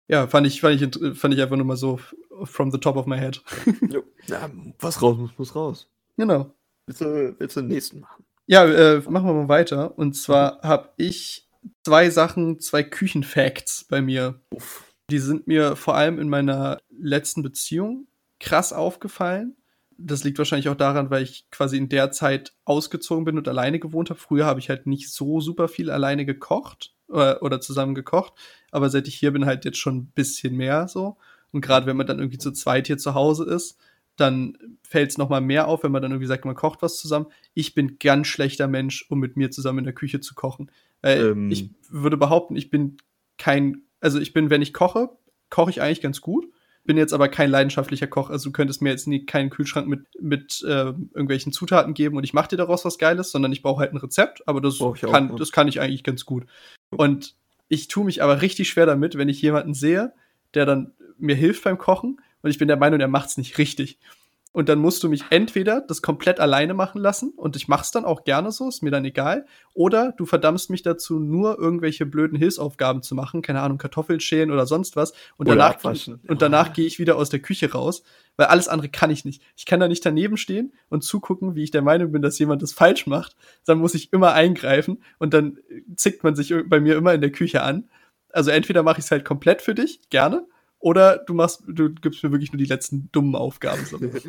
ja, fand ich, fand ich, fand ich einfach nur mal so from the top of my head. *laughs* ja, was raus muss, muss raus. Genau. Willst du, willst du den nächsten machen? Ja, äh, machen wir mal weiter. Und zwar mhm. habe ich zwei Sachen, zwei Küchenfacts bei mir. Uff. Die sind mir vor allem in meiner letzten Beziehung krass aufgefallen. Das liegt wahrscheinlich auch daran, weil ich quasi in der Zeit ausgezogen bin und alleine gewohnt habe. Früher habe ich halt nicht so super viel alleine gekocht oder, oder zusammen gekocht. Aber seit ich hier bin, halt jetzt schon ein bisschen mehr so. Und gerade wenn man dann irgendwie zu zweit hier zu Hause ist, dann fällt es nochmal mehr auf, wenn man dann irgendwie sagt, man kocht was zusammen. Ich bin ganz schlechter Mensch, um mit mir zusammen in der Küche zu kochen. Weil ähm. ich würde behaupten, ich bin kein also ich bin, wenn ich koche, koche ich eigentlich ganz gut. Bin jetzt aber kein leidenschaftlicher Koch. Also du könntest mir jetzt nie keinen Kühlschrank mit, mit äh, irgendwelchen Zutaten geben und ich mache dir daraus was Geiles, sondern ich brauche halt ein Rezept, aber das, kann, auch, das kann ich eigentlich ganz gut. Und ich tue mich aber richtig schwer damit, wenn ich jemanden sehe, der dann mir hilft beim Kochen und ich bin der Meinung, er macht es nicht richtig und dann musst du mich entweder das komplett alleine machen lassen und ich mach's dann auch gerne so, ist mir dann egal, oder du verdammst mich dazu, nur irgendwelche blöden Hilfsaufgaben zu machen, keine Ahnung, Kartoffeln schälen oder sonst was und oder danach und danach gehe ich wieder aus der Küche raus, weil alles andere kann ich nicht. Ich kann da nicht daneben stehen und zugucken, wie ich der Meinung bin, dass jemand das falsch macht, dann muss ich immer eingreifen und dann zickt man sich bei mir immer in der Küche an. Also entweder mache ich es halt komplett für dich, gerne, oder du machst, du gibst mir wirklich nur die letzten dummen Aufgaben. *laughs*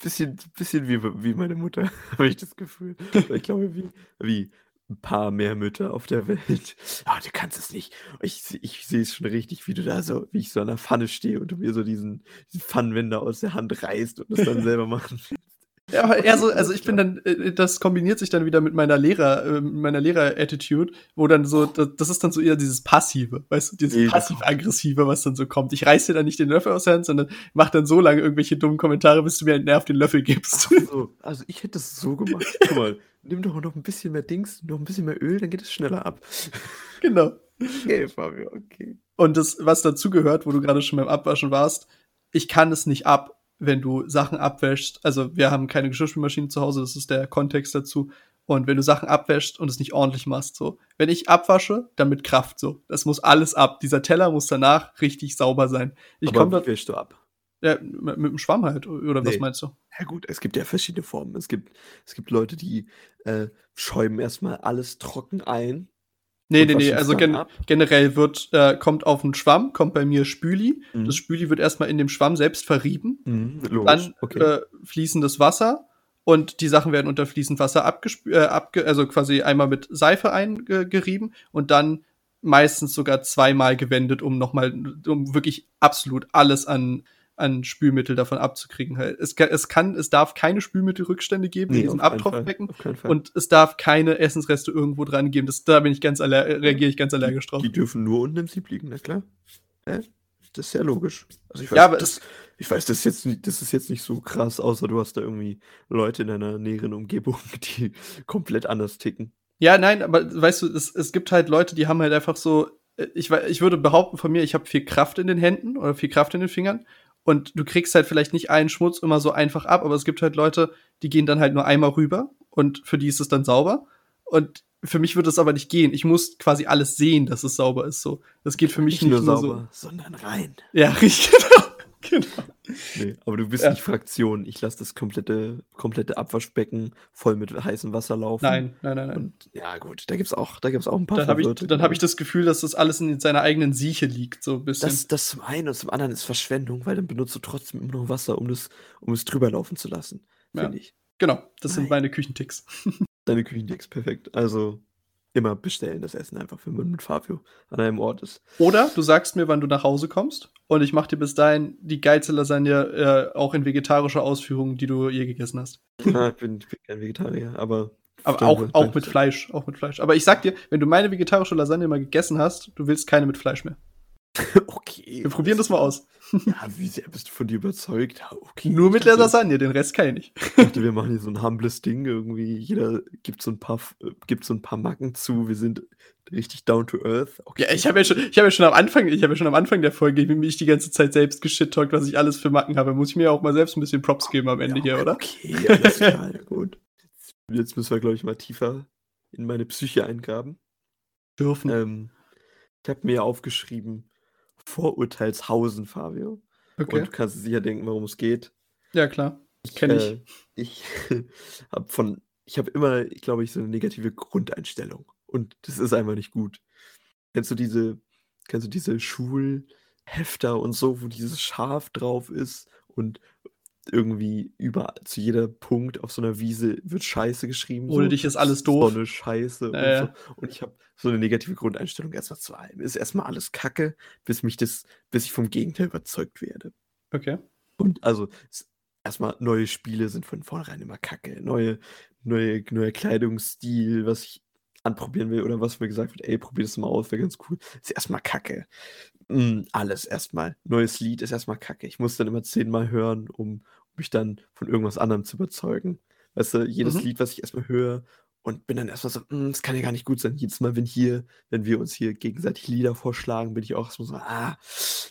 Bisschen, bisschen wie, wie meine Mutter, *laughs* habe ich das Gefühl. Ich glaube, wie, wie ein paar mehr Mütter auf der Welt. Aber du kannst es nicht. Ich, ich sehe es schon richtig, wie du da so, wie ich so an der Pfanne stehe und du mir so diesen, diesen Pfannenwender aus der Hand reißt und das dann selber machen. Ja, *laughs* aber eher so, also ich bin dann, äh, das kombiniert sich dann wieder mit meiner Lehrer, äh, meiner Lehrer-Attitude, wo dann so, das ist dann so eher dieses Passive, weißt du, dieses passiv-aggressive, was dann so kommt. Ich reiß dir dann nicht den Löffel aus der Hand, sondern mach dann so lange irgendwelche dummen Kommentare, bis du mir einen Nerv den Löffel gibst. So, *laughs* also ich hätte es so gemacht. Guck mal, nimm doch noch ein bisschen mehr Dings, noch ein bisschen mehr Öl, dann geht es schneller ab. Genau. Okay, Fabio, okay. Und das, was dazu gehört, wo du gerade schon beim Abwaschen warst, ich kann es nicht ab, wenn du Sachen abwäschst, also wir haben keine Geschirrspülmaschine zu Hause, das ist der Kontext dazu. Und wenn du Sachen abwäschst und es nicht ordentlich machst, so. Wenn ich abwasche, dann mit Kraft, so. Das muss alles ab. Dieser Teller muss danach richtig sauber sein. Ich Aber wie wäschst du ab? Ja, mit, mit dem Schwamm halt, oder nee. was meinst du? Ja gut, es gibt ja verschiedene Formen. Es gibt, es gibt Leute, die äh, schäumen erstmal alles trocken ein Nee, nee, nee, also gen generell wird, äh, kommt auf einen Schwamm, kommt bei mir Spüli. Mhm. Das Spüli wird erstmal in dem Schwamm selbst verrieben. Mhm, dann okay. äh, fließendes Wasser und die Sachen werden unter fließend Wasser abgespült, äh, abge also quasi einmal mit Seife eingerieben und dann meistens sogar zweimal gewendet, um nochmal, um wirklich absolut alles an an Spülmittel davon abzukriegen. Es, es kann, es darf keine Spülmittelrückstände geben nee, in diesem Abtropfbecken und es darf keine Essensreste irgendwo dran geben. Das, da bin ich ganz reagiere ich ganz allergisch drauf. Die dürfen nur unten im Sieb liegen, na klar. Ja, das ist ja logisch. Also ich weiß, ja, aber das, ich weiß, das ist, jetzt nicht, das ist jetzt nicht so krass, außer du hast da irgendwie Leute in deiner näheren Umgebung, *laughs* die komplett anders ticken. Ja, nein, aber weißt du, es, es gibt halt Leute, die haben halt einfach so, äh, ich, ich würde behaupten von mir, ich habe viel Kraft in den Händen oder viel Kraft in den Fingern und du kriegst halt vielleicht nicht allen Schmutz immer so einfach ab, aber es gibt halt Leute, die gehen dann halt nur einmal rüber und für die ist es dann sauber. Und für mich wird es aber nicht gehen. Ich muss quasi alles sehen, dass es sauber ist. So, das geht für mich nicht, nicht nur, nur sauber, so. sondern rein. Ja, *laughs* richtig. *laughs* Genau. Nee, aber du bist ja. nicht Fraktion. Ich lasse das komplette, komplette Abwaschbecken voll mit heißem Wasser laufen. Nein, nein, nein, nein. Und ja, gut, da gibt es auch, auch ein paar Dann habe ich, dann hab ich das Gefühl, dass das alles in seiner eigenen Sieche liegt, so ein bisschen. Das, das zum einen und zum anderen ist Verschwendung, weil dann benutzt du trotzdem immer noch Wasser, um es um das drüber laufen zu lassen. Finde ja. ich. Genau, das nein. sind meine Küchenticks. *laughs* Deine Küchenticks, perfekt. Also, immer bestellen, das Essen einfach, wenn man mit Fabio an einem Ort ist. Oder du sagst mir, wann du nach Hause kommst und ich mache dir bis dahin die geilste Lasagne äh, auch in vegetarischer Ausführung, die du je gegessen hast. Ja, ich bin, bin kein Vegetarier, aber. Aber auch, auch mit Fleisch, auch mit Fleisch. Aber ich sag dir, wenn du meine vegetarische Lasagne mal gegessen hast, du willst keine mit Fleisch mehr. *laughs* okay. Wir probieren das mal aus. Ja, wie sehr bist du von dir überzeugt? Okay. Nur mit der Lasagne, den Rest kann ich nicht. Ich dachte, wir machen hier so ein humbles Ding irgendwie. Jeder gibt so ein paar, gibt so ein paar Macken zu. Wir sind richtig down to earth. Okay. Ja, ich habe ja schon, ich habe ja schon am Anfang, ich habe ja schon am Anfang der Folge mich die ganze Zeit selbst geschittalkt, was ich alles für Macken habe. Muss ich mir auch mal selbst ein bisschen Props geben am Ende ja, hier, oder? Okay, alles *laughs* klar, gut. Jetzt müssen wir, glaube ich, mal tiefer in meine Psyche eingraben. Dürfen. Ähm, ich habe mir aufgeschrieben, Vorurteilshausen, Fabio. Okay. Und du kannst sicher denken, worum es geht. Ja, klar. Ich kenne ich. Äh, ich *laughs* habe von, ich habe immer, glaube ich, so eine negative Grundeinstellung. Und das ist einfach nicht gut. Kennst du diese, kennst du diese Schulhefter und so, wo dieses Schaf drauf ist und irgendwie überall zu jeder Punkt auf so einer Wiese wird Scheiße geschrieben. Ohne so. dich ist alles doof. So eine Scheiße. Äh. Und, so. und ich habe so eine negative Grundeinstellung erstmal zu allem. Ist erstmal alles Kacke, bis mich das, bis ich vom Gegenteil überzeugt werde. Okay. Und also erstmal neue Spiele sind von vornherein immer Kacke. Neue, neue, neuer Kleidungsstil, was ich anprobieren will oder was mir gesagt wird, ey, probier das mal aus, wäre ganz cool. Ist erstmal Kacke. Mm, alles erstmal. Neues Lied ist erstmal Kacke. Ich muss dann immer zehnmal hören, um mich dann von irgendwas anderem zu überzeugen. Weißt du, jedes mhm. Lied, was ich erstmal höre und bin dann erstmal so, mm, das kann ja gar nicht gut sein. Jedes Mal, wenn hier, wenn wir uns hier gegenseitig Lieder vorschlagen, bin ich auch erstmal so, ah,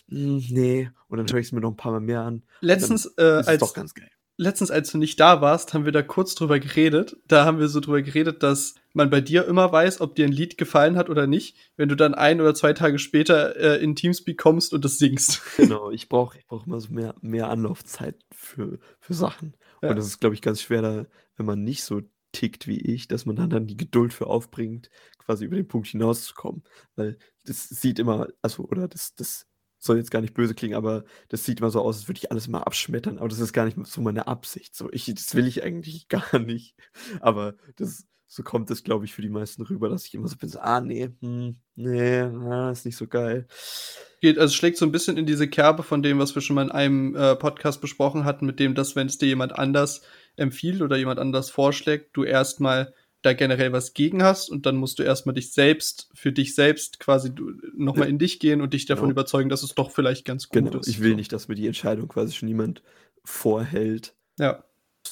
mh, mm, nee. Und dann höre ich es mir noch ein paar Mal mehr an. Letztens, äh, als, doch ganz geil letztens, als du nicht da warst, haben wir da kurz drüber geredet. Da haben wir so drüber geredet, dass man bei dir immer weiß, ob dir ein Lied gefallen hat oder nicht, wenn du dann ein oder zwei Tage später äh, in Teamspeak kommst und das singst. *laughs* Genau, ich brauche ich brauch immer so mehr, mehr Anlaufzeit für, für Sachen. Ja. Und das ist, glaube ich, ganz schwer, da, wenn man nicht so tickt wie ich, dass man dann, dann die Geduld für aufbringt, quasi über den Punkt hinauszukommen. Weil das sieht immer, also, oder das, das soll jetzt gar nicht böse klingen, aber das sieht immer so aus, als würde ich alles mal abschmettern. Aber das ist gar nicht so meine Absicht. So, ich, das will ich eigentlich *laughs* gar nicht. Aber das, so kommt es, glaube ich, für die meisten rüber, dass ich immer so bin, so, ah, nee, hm, nee, ah, ist nicht so geil. Geht, also schlägt so ein bisschen in diese Kerbe von dem, was wir schon mal in einem äh, Podcast besprochen hatten, mit dem, dass wenn es dir jemand anders empfiehlt oder jemand anders vorschlägt, du erstmal da generell was gegen hast und dann musst du erstmal dich selbst, für dich selbst quasi nochmal in dich gehen und dich davon genau. überzeugen, dass es doch vielleicht ganz gut genau. ist. Ich will so. nicht, dass mir die Entscheidung quasi schon jemand vorhält. Ja.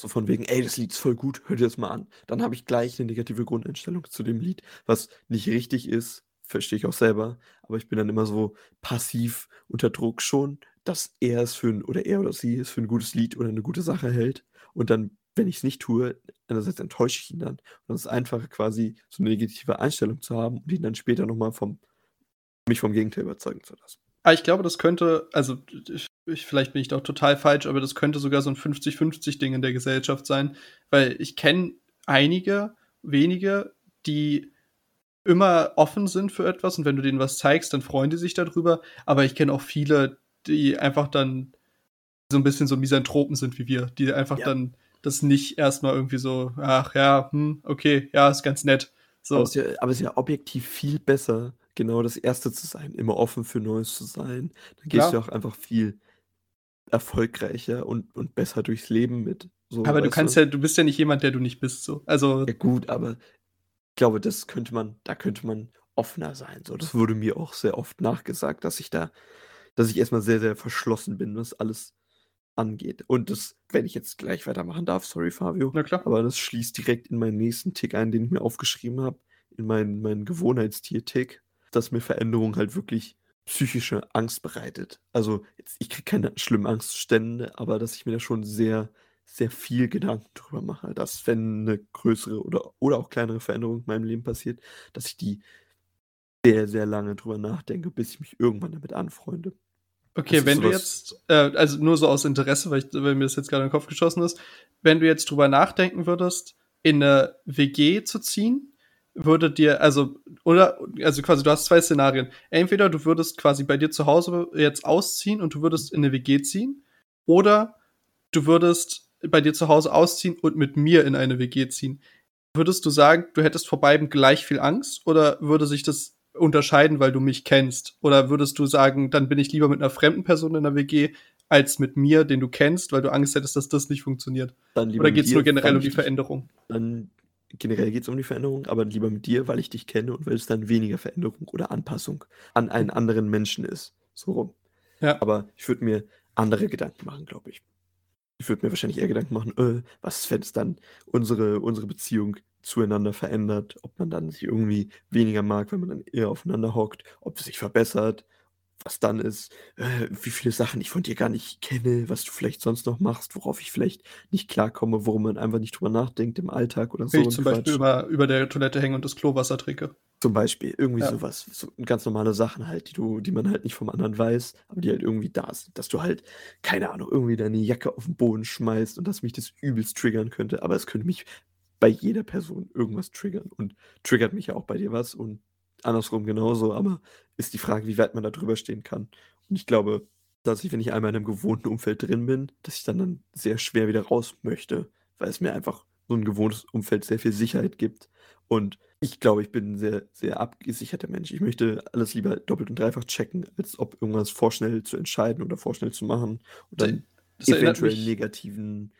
So von wegen, ey, das Lied ist voll gut, hör dir das mal an. Dann habe ich gleich eine negative Grundeinstellung zu dem Lied, was nicht richtig ist, verstehe ich auch selber, aber ich bin dann immer so passiv unter Druck schon, dass er es für ein, oder er oder sie es für ein gutes Lied oder eine gute Sache hält und dann wenn ich es nicht tue, einerseits enttäusche ich ihn dann. Und es ist einfacher, quasi so eine negative Einstellung zu haben und ihn dann später nochmal vom, mich vom Gegenteil überzeugen zu lassen. Ah, ich glaube, das könnte, also ich, ich, vielleicht bin ich da auch total falsch, aber das könnte sogar so ein 50-50-Ding in der Gesellschaft sein, weil ich kenne einige, wenige, die immer offen sind für etwas und wenn du denen was zeigst, dann freuen die sich darüber, aber ich kenne auch viele, die einfach dann so ein bisschen so Misanthropen sind wie wir, die einfach ja. dann das nicht erstmal irgendwie so, ach ja, hm, okay, ja, ist ganz nett. So. Aber es, ist ja, aber es ist ja objektiv viel besser, genau das Erste zu sein, immer offen für Neues zu sein. Dann gehst Klar. du auch einfach viel erfolgreicher und, und besser durchs Leben mit. So, aber du kannst du? ja, du bist ja nicht jemand, der du nicht bist, so. Also. Ja, gut, aber ich glaube, das könnte man, da könnte man offener sein. So, das wurde mir auch sehr oft nachgesagt, dass ich da, dass ich erstmal sehr, sehr verschlossen bin, was alles angeht. Und das, wenn ich jetzt gleich weitermachen darf, sorry Fabio, Na klar. aber das schließt direkt in meinen nächsten Tick ein, den ich mir aufgeschrieben habe, in meinen, meinen Gewohnheitstier-Tick, dass mir Veränderung halt wirklich psychische Angst bereitet. Also jetzt, ich kriege keine schlimmen Angstzustände, aber dass ich mir da schon sehr, sehr viel Gedanken drüber mache, dass wenn eine größere oder, oder auch kleinere Veränderung in meinem Leben passiert, dass ich die sehr, sehr lange drüber nachdenke, bis ich mich irgendwann damit anfreunde. Okay, wenn du jetzt, äh, also nur so aus Interesse, weil, ich, weil mir das jetzt gerade in den Kopf geschossen ist, wenn du jetzt drüber nachdenken würdest, in eine WG zu ziehen, würde dir, also, oder, also quasi, du hast zwei Szenarien. Entweder du würdest quasi bei dir zu Hause jetzt ausziehen und du würdest in eine WG ziehen, oder du würdest bei dir zu Hause ausziehen und mit mir in eine WG ziehen. würdest du sagen, du hättest vor beiden gleich viel Angst oder würde sich das unterscheiden, weil du mich kennst? Oder würdest du sagen, dann bin ich lieber mit einer fremden Person in der WG als mit mir, den du kennst, weil du Angst hättest, dass das nicht funktioniert? Oder geht es nur generell um die Veränderung? Dann generell geht es um die Veränderung, aber lieber mit dir, weil ich dich kenne und weil es dann weniger Veränderung oder Anpassung an einen anderen Menschen ist. So rum. Ja. Aber ich würde mir andere Gedanken machen, glaube ich. Ich würde mir wahrscheinlich eher Gedanken machen, äh, was, wenn es dann unsere, unsere Beziehung zueinander verändert, ob man dann sich irgendwie weniger mag, wenn man dann eher aufeinander hockt, ob es sich verbessert, was dann ist, äh, wie viele Sachen ich von dir gar nicht kenne, was du vielleicht sonst noch machst, worauf ich vielleicht nicht klarkomme, worum man einfach nicht drüber nachdenkt im Alltag oder so. Wenn ich zum Beispiel über, über der Toilette hänge und das Klowasser trinke. Zum Beispiel, irgendwie ja. sowas. So ganz normale Sachen halt, die du, die man halt nicht vom anderen weiß, aber die halt irgendwie da sind. Dass du halt, keine Ahnung, irgendwie deine Jacke auf den Boden schmeißt und dass mich das übelst triggern könnte. Aber es könnte mich bei jeder Person irgendwas triggern und triggert mich ja auch bei dir was und andersrum genauso, aber ist die Frage, wie weit man da drüber stehen kann. Und ich glaube, dass ich, wenn ich einmal in einem gewohnten Umfeld drin bin, dass ich dann, dann sehr schwer wieder raus möchte, weil es mir einfach so ein gewohntes Umfeld sehr viel Sicherheit gibt. Und ich glaube, ich bin ein sehr, sehr abgesicherter Mensch. Ich möchte alles lieber doppelt und dreifach checken, als ob irgendwas vorschnell zu entscheiden oder vorschnell zu machen und dann das eventuell negativen,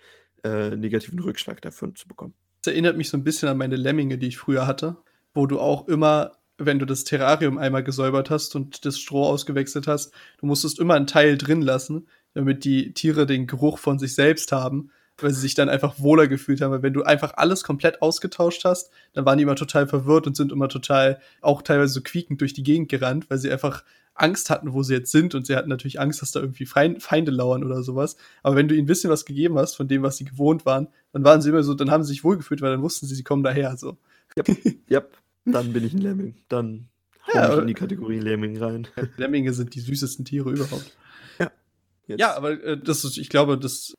äh, negativen Rückschlag dafür zu bekommen. Das erinnert mich so ein bisschen an meine Lemminge, die ich früher hatte, wo du auch immer wenn du das Terrarium einmal gesäubert hast und das Stroh ausgewechselt hast, du musstest immer einen Teil drin lassen, damit die Tiere den Geruch von sich selbst haben, weil sie sich dann einfach wohler gefühlt haben. Weil wenn du einfach alles komplett ausgetauscht hast, dann waren die immer total verwirrt und sind immer total, auch teilweise so quiekend durch die Gegend gerannt, weil sie einfach Angst hatten, wo sie jetzt sind und sie hatten natürlich Angst, dass da irgendwie Feinde lauern oder sowas. Aber wenn du ihnen ein bisschen was gegeben hast von dem, was sie gewohnt waren, dann waren sie immer so, dann haben sie sich wohlgefühlt, weil dann wussten sie, sie kommen daher. So. Yep, yep. Dann bin ich ein Lemming. Dann ja, ich in die Kategorie Lemming rein. *laughs* Lemminge sind die süßesten Tiere überhaupt. Ja. Jetzt. Ja, aber äh, das ist, ich glaube, das,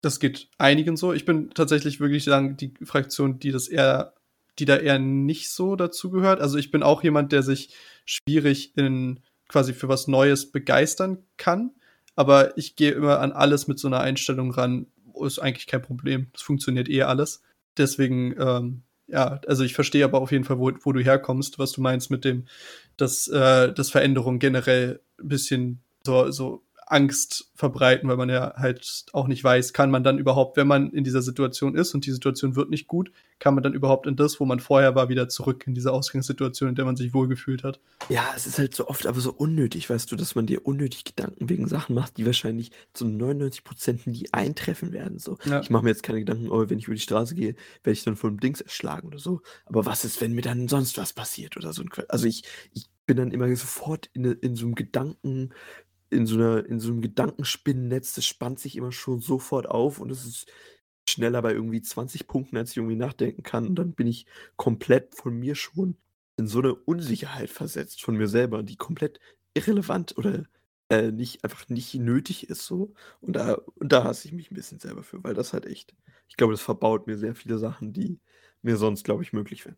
das geht einigen so. Ich bin tatsächlich wirklich sagen, die Fraktion, die das eher, die da eher nicht so dazu gehört. Also ich bin auch jemand, der sich schwierig in quasi für was Neues begeistern kann. Aber ich gehe immer an alles mit so einer Einstellung ran. Ist eigentlich kein Problem. Das funktioniert eh alles. Deswegen ähm, ja, also ich verstehe aber auf jeden Fall, wo, wo du herkommst, was du meinst mit dem, dass, äh, dass Veränderung generell ein bisschen so, so Angst verbreiten, weil man ja halt auch nicht weiß, kann man dann überhaupt, wenn man in dieser Situation ist und die Situation wird nicht gut, kann man dann überhaupt in das, wo man vorher war, wieder zurück in diese Ausgangssituation, in der man sich wohlgefühlt hat. Ja, es ist halt so oft aber so unnötig, weißt du, dass man dir unnötig Gedanken wegen Sachen macht, die wahrscheinlich zu 99 Prozent nie eintreffen werden. So. Ja. Ich mache mir jetzt keine Gedanken, oh, wenn ich über die Straße gehe, werde ich dann von Dings erschlagen oder so. Aber was ist, wenn mir dann sonst was passiert oder so? Also ich, ich bin dann immer sofort in, in so einem Gedanken, in so 'ner in so 'nem Gedankenspinnennetz, das spannt sich immer schon sofort auf und es ist schneller bei irgendwie 20 Punkten, als ich irgendwie nachdenken kann. Und dann bin ich komplett von mir schon in so eine Unsicherheit versetzt von mir selber, die komplett irrelevant oder, äh, nicht einfach nicht nötig ist so. Und da und da hasse ich mich ein bisschen selber für, weil das halt echt ich glaube, das verbaut mir sehr viele Sachen, die mir sonst, glaube ich, möglich wären.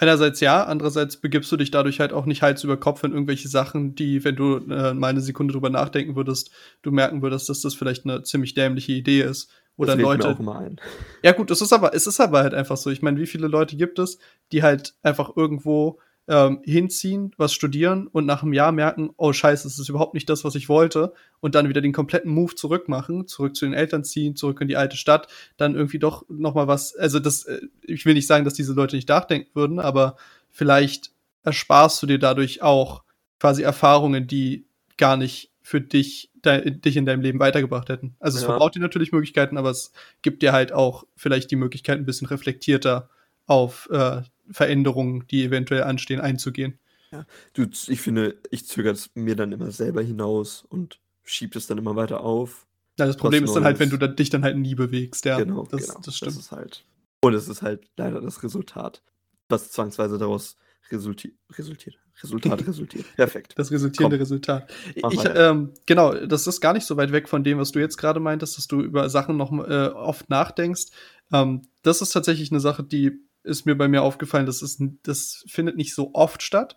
Einerseits ja, andererseits begibst du dich dadurch halt auch nicht Hals über Kopf in irgendwelche Sachen, die, wenn du äh, mal eine Sekunde drüber nachdenken würdest, du merken würdest, dass das vielleicht eine ziemlich dämliche Idee ist. Oder das Leute. Mir auch immer ein. Ja, gut, es ist aber, es ist aber halt einfach so. Ich meine, wie viele Leute gibt es, die halt einfach irgendwo ähm, hinziehen, was studieren und nach einem Jahr merken, oh scheiße, das ist überhaupt nicht das, was ich wollte und dann wieder den kompletten Move zurück machen, zurück zu den Eltern ziehen, zurück in die alte Stadt, dann irgendwie doch noch mal was, also das, äh, ich will nicht sagen, dass diese Leute nicht nachdenken würden, aber vielleicht ersparst du dir dadurch auch quasi Erfahrungen, die gar nicht für dich, de, dich in deinem Leben weitergebracht hätten. Also es ja. verbraucht dir natürlich Möglichkeiten, aber es gibt dir halt auch vielleicht die Möglichkeit, ein bisschen reflektierter auf äh, Veränderungen, die eventuell anstehen, einzugehen. Ja, du, ich finde, ich zögere es mir dann immer selber hinaus und schiebe es dann immer weiter auf. Ja, das Problem ist dann halt, wenn du dich dann halt nie bewegst, ja. Genau, das, genau. das stimmt. Das ist halt. Und es ist halt leider das Resultat, was zwangsweise daraus resulti resultiert. Resultat *laughs* resultiert. Perfekt. Das resultierende Komm. Resultat. Ich, ähm, genau, das ist gar nicht so weit weg von dem, was du jetzt gerade meintest, dass du über Sachen noch äh, oft nachdenkst. Ähm, das ist tatsächlich eine Sache, die ist mir bei mir aufgefallen, das, ist, das findet nicht so oft statt.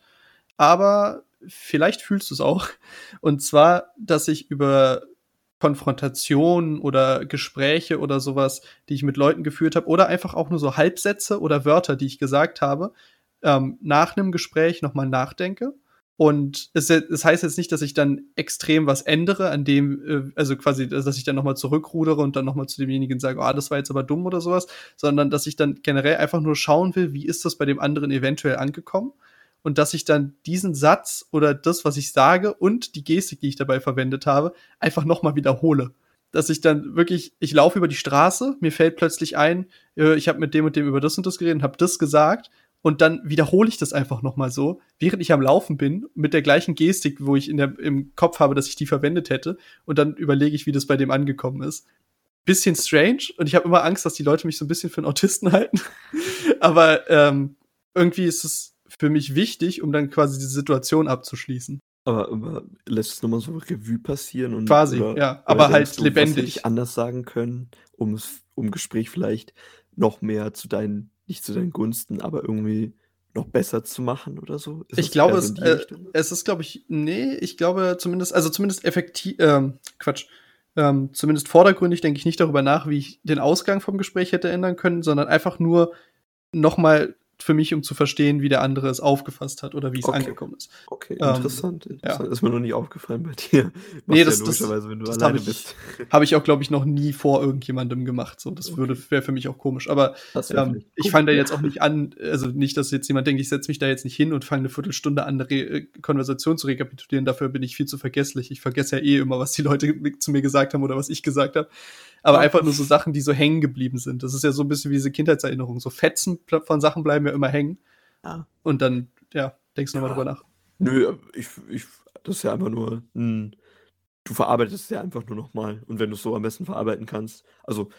Aber vielleicht fühlst du es auch. Und zwar, dass ich über Konfrontationen oder Gespräche oder sowas, die ich mit Leuten geführt habe, oder einfach auch nur so Halbsätze oder Wörter, die ich gesagt habe, ähm, nach einem Gespräch nochmal nachdenke. Und es, es, heißt jetzt nicht, dass ich dann extrem was ändere, an dem, äh, also quasi, dass ich dann nochmal zurückrudere und dann nochmal zu demjenigen sage, ah, oh, das war jetzt aber dumm oder sowas, sondern dass ich dann generell einfach nur schauen will, wie ist das bei dem anderen eventuell angekommen und dass ich dann diesen Satz oder das, was ich sage und die Gestik, die ich dabei verwendet habe, einfach nochmal wiederhole. Dass ich dann wirklich, ich laufe über die Straße, mir fällt plötzlich ein, äh, ich habe mit dem und dem über das und das geredet und habe das gesagt und dann wiederhole ich das einfach nochmal so, während ich am Laufen bin, mit der gleichen Gestik, wo ich in der, im Kopf habe, dass ich die verwendet hätte und dann überlege ich, wie das bei dem angekommen ist. Bisschen strange und ich habe immer Angst, dass die Leute mich so ein bisschen für einen Autisten *laughs* halten. Aber ähm, irgendwie ist es für mich wichtig, um dann quasi die Situation abzuschließen. Aber, aber lässt es nochmal so Revue passieren und quasi, oder, ja, aber halt du, lebendig. Was anders sagen können, um um Gespräch vielleicht noch mehr zu deinen, nicht zu deinen Gunsten, aber irgendwie noch besser zu machen oder so? Ist ich glaube, es, äh, es ist, glaube ich, nee, ich glaube zumindest, also zumindest effektiv, ähm, Quatsch, ähm, zumindest vordergründig denke ich nicht darüber nach, wie ich den Ausgang vom Gespräch hätte ändern können, sondern einfach nur noch mal für mich, um zu verstehen, wie der andere es aufgefasst hat oder wie es okay. angekommen ist. Okay, interessant. Ähm, interessant. Ja. Ist mir noch nie aufgefallen bei dir. *laughs* Machst nee, das, ja du das alleine bist. *laughs* Habe ich auch, glaube ich, noch nie vor irgendjemandem gemacht. So, das okay. würde wäre für mich auch komisch. Aber ähm, ich fange da jetzt auch nicht an, also nicht, dass jetzt jemand denkt, ich setze mich da jetzt nicht hin und fange eine Viertelstunde an, eine äh, Konversation zu rekapitulieren. Dafür bin ich viel zu vergesslich. Ich vergesse ja eh immer, was die Leute *laughs* zu mir gesagt haben oder was ich gesagt habe aber einfach nur so Sachen, die so hängen geblieben sind. Das ist ja so ein bisschen wie diese Kindheitserinnerung. So Fetzen von Sachen bleiben ja immer hängen. Ja. Und dann, ja, denkst du ja. nochmal drüber nach. Nö, ich, ich, das ist ja einfach nur ein, du verarbeitest es ja einfach nur nochmal. Und wenn du es so am besten verarbeiten kannst, also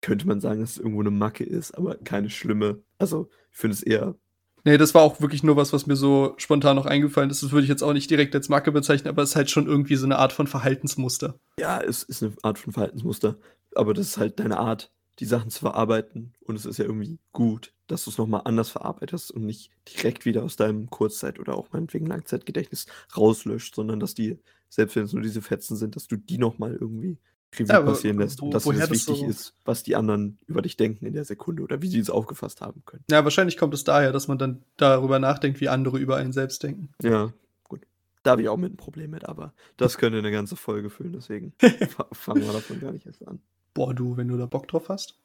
könnte man sagen, dass es irgendwo eine Macke ist, aber keine schlimme. Also ich finde es eher Nee, das war auch wirklich nur was, was mir so spontan noch eingefallen ist. Das würde ich jetzt auch nicht direkt als Marke bezeichnen, aber es ist halt schon irgendwie so eine Art von Verhaltensmuster. Ja, es ist eine Art von Verhaltensmuster. Aber das ist halt deine Art, die Sachen zu verarbeiten. Und es ist ja irgendwie gut, dass du es nochmal anders verarbeitest und nicht direkt wieder aus deinem Kurzzeit- oder auch meinetwegen Langzeitgedächtnis rauslöscht, sondern dass die, selbst wenn es nur diese Fetzen sind, dass du die nochmal irgendwie Revue ja, passieren lässt wo, und dass es wichtig so ist, was die anderen über dich denken in der Sekunde oder wie sie es aufgefasst haben können. Ja, wahrscheinlich kommt es daher, dass man dann darüber nachdenkt, wie andere über einen selbst denken. Ja, gut. Da habe ich auch mit ein Problem mit, aber das könnte eine ganze Folge füllen, deswegen *laughs* fangen wir davon gar nicht erst an. Boah, du, wenn du da Bock drauf hast.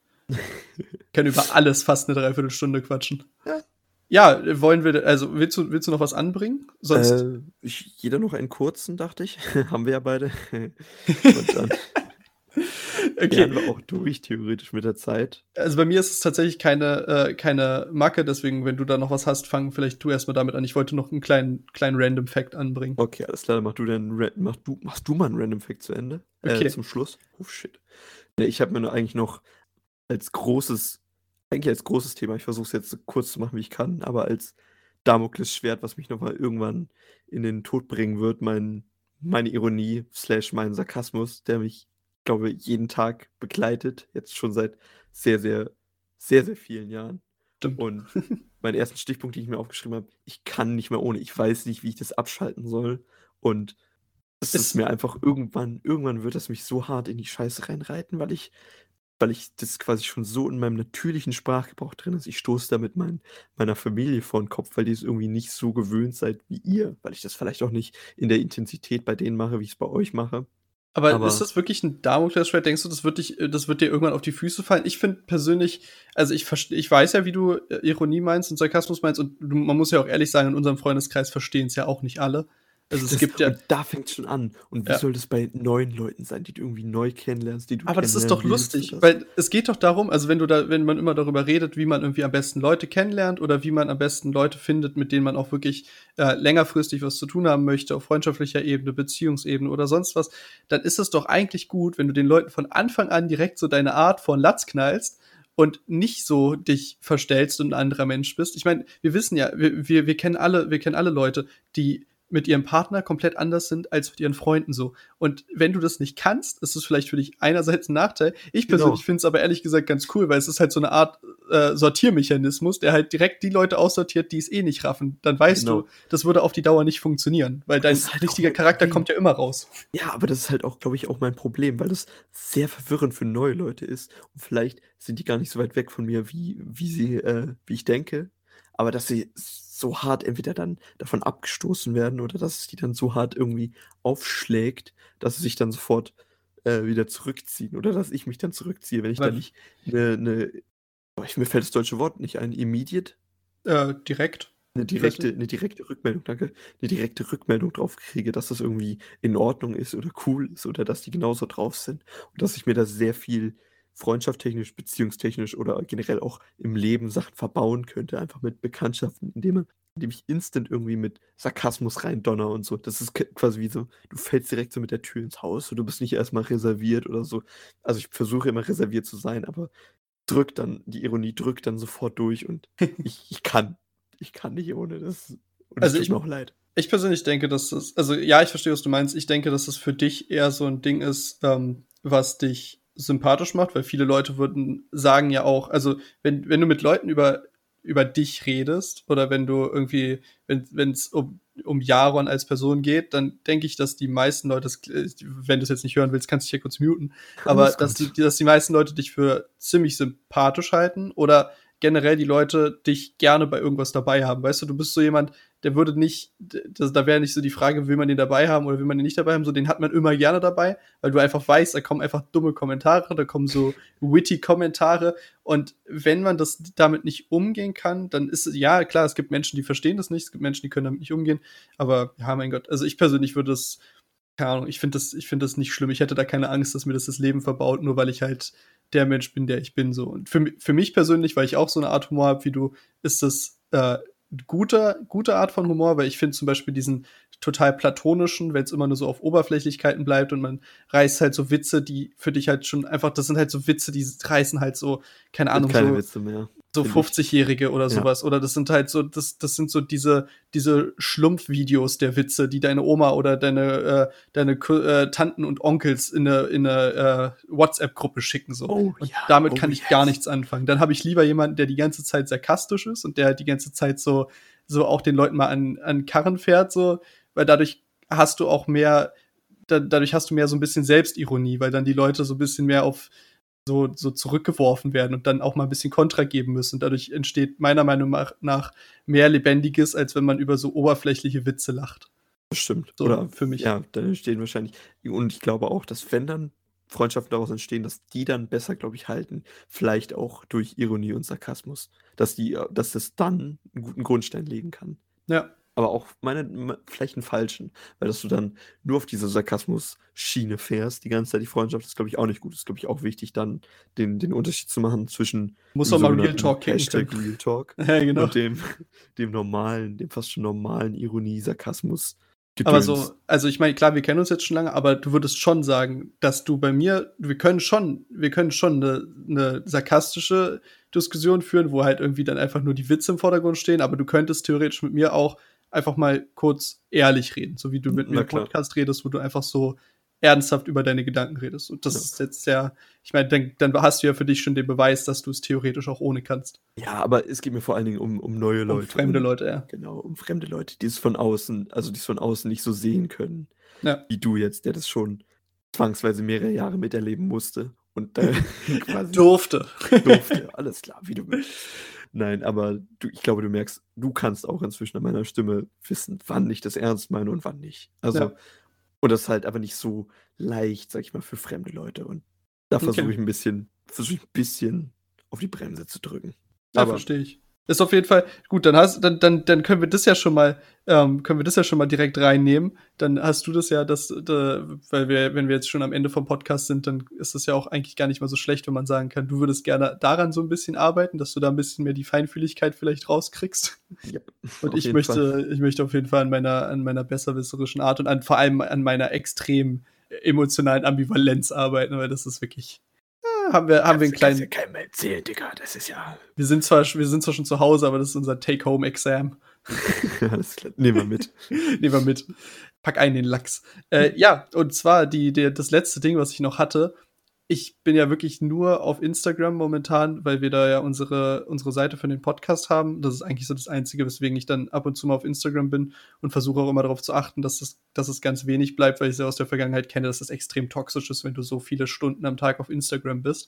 können über alles fast eine Dreiviertelstunde quatschen. Ja. Ja, wollen wir, also willst du, willst du noch was anbringen? Sonst. Äh, jeder noch einen kurzen, dachte ich. *laughs* Haben wir ja beide. *laughs* Und dann okay. Wären wir auch durch, theoretisch mit der Zeit. Also bei mir ist es tatsächlich keine, äh, keine Macke, deswegen, wenn du da noch was hast, fang vielleicht du erstmal damit an. Ich wollte noch einen kleinen, kleinen Random Fact anbringen. Okay, alles klar, dann mach du den mach du, machst du mal einen Random Fact zu Ende. Äh, okay. Äh, zum Schluss. Oh shit. Nee, ich habe mir nur eigentlich noch als großes, eigentlich als großes Thema, ich versuche es jetzt so kurz zu machen, wie ich kann, aber als Damoklesschwert, was mich nochmal irgendwann in den Tod bringen wird, mein, meine Ironie slash mein Sarkasmus, der mich glaube, jeden Tag begleitet, jetzt schon seit sehr, sehr, sehr, sehr vielen Jahren. Stimmt. Und *laughs* meinen ersten Stichpunkt, den ich mir aufgeschrieben habe, ich kann nicht mehr ohne, ich weiß nicht, wie ich das abschalten soll. Und es ist mir einfach irgendwann, irgendwann wird das mich so hart in die Scheiße reinreiten, weil ich, weil ich das quasi schon so in meinem natürlichen Sprachgebrauch drin ist. Ich stoße da mit mein, meiner Familie vor den Kopf, weil die es irgendwie nicht so gewöhnt seid wie ihr, weil ich das vielleicht auch nicht in der Intensität bei denen mache, wie ich es bei euch mache. Aber, aber, ist das wirklich ein Damoklesschwert? Denkst du, das wird, dich, das wird dir irgendwann auf die Füße fallen? Ich finde persönlich, also ich, ich weiß ja, wie du äh, Ironie meinst und Sarkasmus meinst und man muss ja auch ehrlich sagen, in unserem Freundeskreis verstehen es ja auch nicht alle. Also es das, gibt ja. da fängt es schon an. Und wie ja. soll das bei neuen Leuten sein, die du irgendwie neu kennenlernst, die du Aber das ist doch lustig, weil es geht doch darum, also wenn du da, wenn man immer darüber redet, wie man irgendwie am besten Leute kennenlernt oder wie man am besten Leute findet, mit denen man auch wirklich äh, längerfristig was zu tun haben möchte, auf freundschaftlicher Ebene, Beziehungsebene oder sonst was, dann ist es doch eigentlich gut, wenn du den Leuten von Anfang an direkt so deine Art von Latz knallst und nicht so dich verstellst und ein anderer Mensch bist. Ich meine, wir wissen ja, wir, wir, wir kennen alle, wir kennen alle Leute, die mit ihrem Partner komplett anders sind als mit ihren Freunden so. Und wenn du das nicht kannst, ist es vielleicht für dich einerseits ein Nachteil. Ich genau. persönlich genau. finde es aber ehrlich gesagt ganz cool, weil es ist halt so eine Art äh, Sortiermechanismus, der halt direkt die Leute aussortiert, die es eh nicht raffen. Dann weißt Genau. du, das würde auf die Dauer nicht funktionieren, weil dein halt richtiger Charakter kommt ja immer raus. Ja, aber das ist halt auch, glaube ich, auch mein Problem, weil das sehr verwirrend für neue Leute ist. Und vielleicht sind die gar nicht so weit weg von mir, wie, wie sie, äh, wie ich denke. Aber dass sie so hart entweder dann davon abgestoßen werden oder dass es die dann so hart irgendwie aufschlägt, dass sie sich dann sofort äh, wieder zurückziehen. Oder dass ich mich dann zurückziehe, wenn ich dann nicht eine, eine oh, ich, mir fällt das deutsche Wort nicht ein, immediate, Äh, direkt. eine direkte, eine direkte Rückmeldung, danke, eine direkte Rückmeldung drauf kriege, dass das irgendwie in Ordnung ist oder cool ist oder dass die genauso drauf sind. Und dass ich mir da sehr viel freundschaftstechnisch, beziehungstechnisch oder generell auch im Leben Sachen verbauen könnte, einfach mit Bekanntschaften, indem, man, indem ich instant irgendwie mit Sarkasmus reindonner und so. Das ist quasi wie so, du fällst direkt so mit der Tür ins Haus und du bist nicht erstmal reserviert oder so. Also ich versuche immer reserviert zu sein, aber drückt dann, die Ironie drückt dann sofort durch und *laughs* ich, ich kann, ich kann nicht ohne das. Und Also ich- tut mir auch leid. Ich persönlich denke, dass das, also ja, ich verstehe, was du meinst. Ich denke, dass das für dich eher so ein Ding ist, ähm, was dich sympathisch macht, weil viele Leute würden sagen ja auch, also wenn, wenn du mit Leuten über, über dich redest oder wenn du irgendwie, wenn es um, um Jaron als Person geht, dann denke ich, dass die meisten Leute, das- wenn du es jetzt nicht hören willst, kannst du dich ja kurz muten, aber Alles dass die, dass die meisten Leute dich für ziemlich sympathisch halten oder generell die Leute dich gerne bei irgendwas dabei haben. Weißt du, du bist so jemand, der würde nicht, das, da wäre nicht so die Frage, will man den dabei haben oder will man den nicht dabei haben, so den hat man immer gerne dabei, weil du einfach weißt, da kommen einfach dumme Kommentare, da kommen so *laughs* witty Kommentare und wenn man das damit nicht umgehen kann, dann ist es, ja, klar, es gibt Menschen, die verstehen das nicht, es gibt Menschen, die können damit nicht umgehen, aber ja, mein Gott, also ich persönlich würde das, keine Ahnung, ich finde das, ich finde das nicht schlimm, ich hätte da keine Angst, dass mir das das Leben verbaut, nur weil ich halt der Mensch bin, der ich bin, so. Und für, für mich persönlich, weil ich auch so eine Art Humor habe wie du, ist das äh, guter, gute Art von Humor, weil ich finde zum Beispiel diesen total platonischen, wenn es immer nur so auf Oberflächlichkeiten bleibt und man reißt halt so Witze, die für dich halt schon einfach, das sind halt so Witze, die reißen halt so, keine Ahnung, keine so, Witze mehr. So finde ich. 50-Jährige oder Ja. sowas. Oder das sind halt so, das, das sind so diese, diese Schlumpfvideos der Witze, die deine Oma oder deine, äh, deine äh, Tanten und Onkels in eine, in eine äh, WhatsApp-Gruppe schicken. So. Oh, Und ja, damit oh, kann ich yes. gar nichts anfangen. Dann habe ich lieber jemanden, der die ganze Zeit sarkastisch ist und der halt die ganze Zeit so, so auch den Leuten mal an, an Karren fährt, so, weil dadurch hast du auch mehr, da, dadurch hast du mehr so ein bisschen Selbstironie, weil dann die Leute so ein bisschen mehr auf so, so zurückgeworfen werden und dann auch mal ein bisschen Kontra geben müssen. Und dadurch entsteht meiner Meinung nach mehr Lebendiges, als wenn man über so oberflächliche Witze lacht. Das stimmt. So, Oder für mich. Ja, dann entstehen wahrscheinlich. Und ich glaube auch, dass wenn dann Freundschaften daraus entstehen, dass die dann besser, glaube ich, halten. Vielleicht auch durch Ironie und Sarkasmus. Dass die, äh, dass das dann einen guten Grundstein legen kann. Ja. Aber auch meine, me- vielleicht einen falschen, weil dass du dann nur auf diese Sarkasmus-Schiene fährst, die ganze Zeit die Freundschaft, ist, glaube ich, auch nicht gut. Ist, glaube ich, auch wichtig, dann den, den Unterschied zu machen zwischen Muss auch mal Real Talk Hashtag. Real Talk *laughs* Ja, genau. und dem, dem normalen, dem fast schon normalen Ironie, Sarkasmus. Aber Gedöns. so, also ich meine, klar, wir kennen uns jetzt schon lange, aber du würdest schon sagen, dass du bei mir, wir können schon, wir können schon eine, eine sarkastische Diskussion führen, wo halt irgendwie dann einfach nur die Witze im Vordergrund stehen, aber du könntest theoretisch mit mir auch einfach mal kurz ehrlich reden, so wie du mit mir Na im klar. Podcast redest, wo du einfach so ernsthaft über deine Gedanken redest. Und das Ja. ist jetzt ja, ich meine, dann, dann hast du ja für dich schon den Beweis, dass du es theoretisch auch ohne kannst. Ja, aber es geht mir vor allen Dingen um, um neue Um Leute. fremde und, Leute, ja. Genau, um fremde Leute, die es von außen, also die es von außen nicht so sehen können. Ja. Wie du jetzt, der das schon zwangsweise mehrere Jahre miterleben musste. Und äh, *laughs* *laughs* quasi Durfte. durfte. Alles klar, wie du willst. Nein, aber du, ich glaube, du merkst, du kannst auch inzwischen an meiner Stimme wissen, wann ich das ernst meine und wann nicht. Also, Ja. und das ist halt aber nicht so leicht, sag ich mal, für fremde Leute. Und da versuche Okay. ich ein bisschen, versuche ich ein bisschen auf die Bremse zu drücken. Ja, verstehe ich. Ist auf jeden Fall gut, dann hast dann, dann, dann können wir das ja schon mal, ähm, können wir das ja schon mal direkt reinnehmen. Dann hast du das ja, das, da, weil wir, wenn wir jetzt schon am Ende vom Podcast sind, dann ist das ja auch eigentlich gar nicht mal so schlecht, wenn man sagen kann, du würdest gerne daran so ein bisschen arbeiten, dass du da ein bisschen mehr die Feinfühligkeit vielleicht rauskriegst. Ja, *laughs* Und ich möchte, Fall. ich möchte auf jeden Fall an meiner, an meiner besserwisserischen Art und an, vor allem an meiner extrem emotionalen Ambivalenz arbeiten, weil das ist wirklich, haben wir, haben wir einen kleinen, ja keinem erzählen, Digga. Das ist ja. wir sind zwar, wir sind zwar schon zu Hause, aber das ist unser Take-Home-Exam. *laughs* Alles klar. Nehmen wir mit. *laughs* Nehmen wir mit. Pack ein den Lachs. Äh, ja, und zwar die, der, das letzte Ding, was ich noch hatte, ich bin ja wirklich nur auf Instagram momentan, weil wir da ja unsere, unsere Seite für den Podcast haben. Das ist eigentlich so das Einzige, weswegen ich dann ab und zu mal auf Instagram bin und versuche auch immer darauf zu achten, dass es, dass es ganz wenig bleibt, weil ich es ja aus der Vergangenheit kenne, dass es extrem toxisch ist, wenn du so viele Stunden am Tag auf Instagram bist.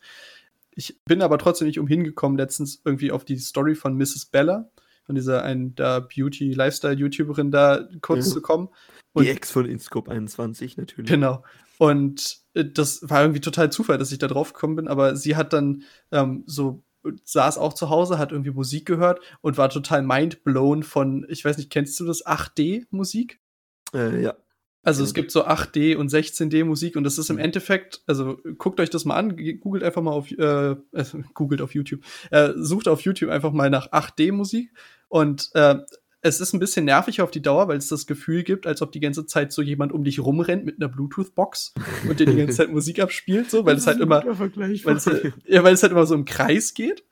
Ich bin aber trotzdem nicht umhin gekommen, letztens irgendwie auf die Story von Mrs. Bella, von dieser einen da Beauty-Lifestyle-YouTuberin da kurz ja. zu kommen. Und die Ex von InScope 21 natürlich. Genau. Und äh, das war irgendwie total Zufall, dass ich da drauf gekommen bin, aber sie hat dann ähm, so saß auch zu Hause, hat irgendwie Musik gehört und war total mindblown von, ich weiß nicht, kennst du das 8D-Musik? Äh, ja. Also es gibt so 8D und 16D Musik und das ist im mhm. Endeffekt, also guckt euch das mal an, googelt einfach mal auf, äh, äh, *laughs* googelt auf YouTube, äh, sucht auf YouTube einfach mal nach 8D Musik und äh, es ist ein bisschen nervig auf die Dauer, weil es das Gefühl gibt, als ob die ganze Zeit so jemand um dich rumrennt mit einer Bluetooth-Box und dir die ganze Zeit Musik abspielt, so, weil es halt immer, weil es, ja, weil es halt immer so im Kreis geht.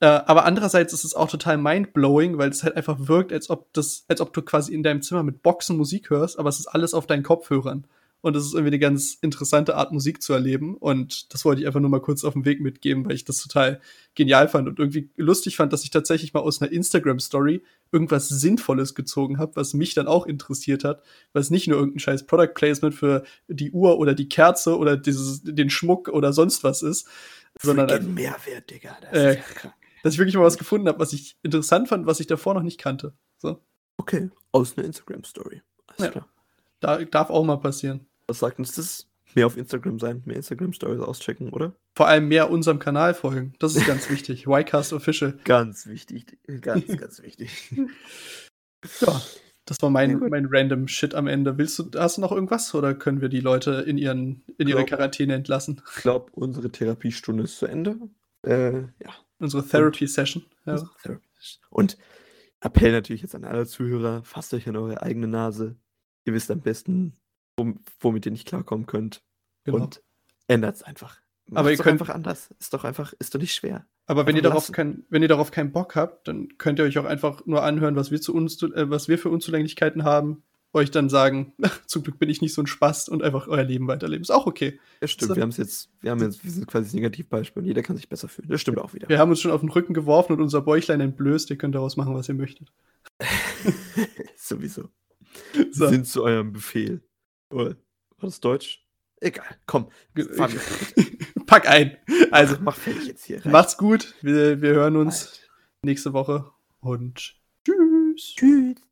Äh, aber andererseits ist es auch total mindblowing, weil es halt einfach wirkt, als ob das, als ob du quasi in deinem Zimmer mit Boxen Musik hörst, aber es ist alles auf deinen Kopfhörern. Und es ist irgendwie eine ganz interessante Art, Musik zu erleben. Und das wollte ich einfach nur mal kurz auf den Weg mitgeben, weil ich das total genial fand und irgendwie lustig fand, dass ich tatsächlich mal aus einer Instagram-Story irgendwas Sinnvolles gezogen habe, was mich dann auch interessiert hat, was nicht nur irgendein scheiß Product Placement für die Uhr oder die Kerze oder dieses, den Schmuck oder sonst was ist, sondern ein Mehrwert, Digga. Das äh, ja dass ich wirklich mal was gefunden habe, was ich interessant fand, was ich davor noch nicht kannte. So. Okay, aus einer Instagram-Story. Ja. Klar. Da, darf auch mal passieren. Was sagt uns das? Mehr auf Instagram sein, mehr Instagram-Stories auschecken, oder? Vor allem mehr unserem Kanal folgen. Das ist ganz *laughs* wichtig. Ycast Official. Ganz wichtig. Ganz, ganz wichtig. *laughs* Ja, das war mein, ja, mein random Shit am Ende. Willst du, hast du noch irgendwas oder können wir die Leute in, ihren, in ihre Quarantäne entlassen? Ich glaube, unsere Therapiestunde ist zu Ende. Äh, ja. Unsere Therapy-Session. Ja. Und Appell natürlich jetzt an alle Zuhörer, fasst euch an eure eigene Nase. Ihr wisst am besten, womit ihr nicht klarkommen könnt. Genau. Und ändert es einfach. Macht's aber ihr könnt einfach anders. Ist doch einfach, ist doch nicht schwer. Aber wenn ihr darauf kein, wenn ihr darauf keinen Bock habt, dann könnt ihr euch auch einfach nur anhören, was wir zu uns, äh, was wir für Unzulänglichkeiten haben, euch dann sagen, *laughs* zum Glück bin ich nicht so ein Spast und einfach euer Leben weiterleben. Ist auch okay. Ja, stimmt. wir haben es jetzt, wir haben jetzt, wir sind quasi das Negativbeispiel und jeder kann sich besser fühlen. Das stimmt auch wieder. Wir haben uns schon auf den Rücken geworfen und unser Bäuchlein entblößt. Ihr könnt daraus machen, was ihr möchtet. *laughs* *laughs* Sowieso. So. Sind zu eurem Befehl. Oder? War das Deutsch? Egal, komm. *laughs* *laughs* Pack ein. Also, mach, fertig jetzt hier. Rein. Macht's gut. Wir, wir hören uns Alter. nächste Woche und tschüss. Tschüss.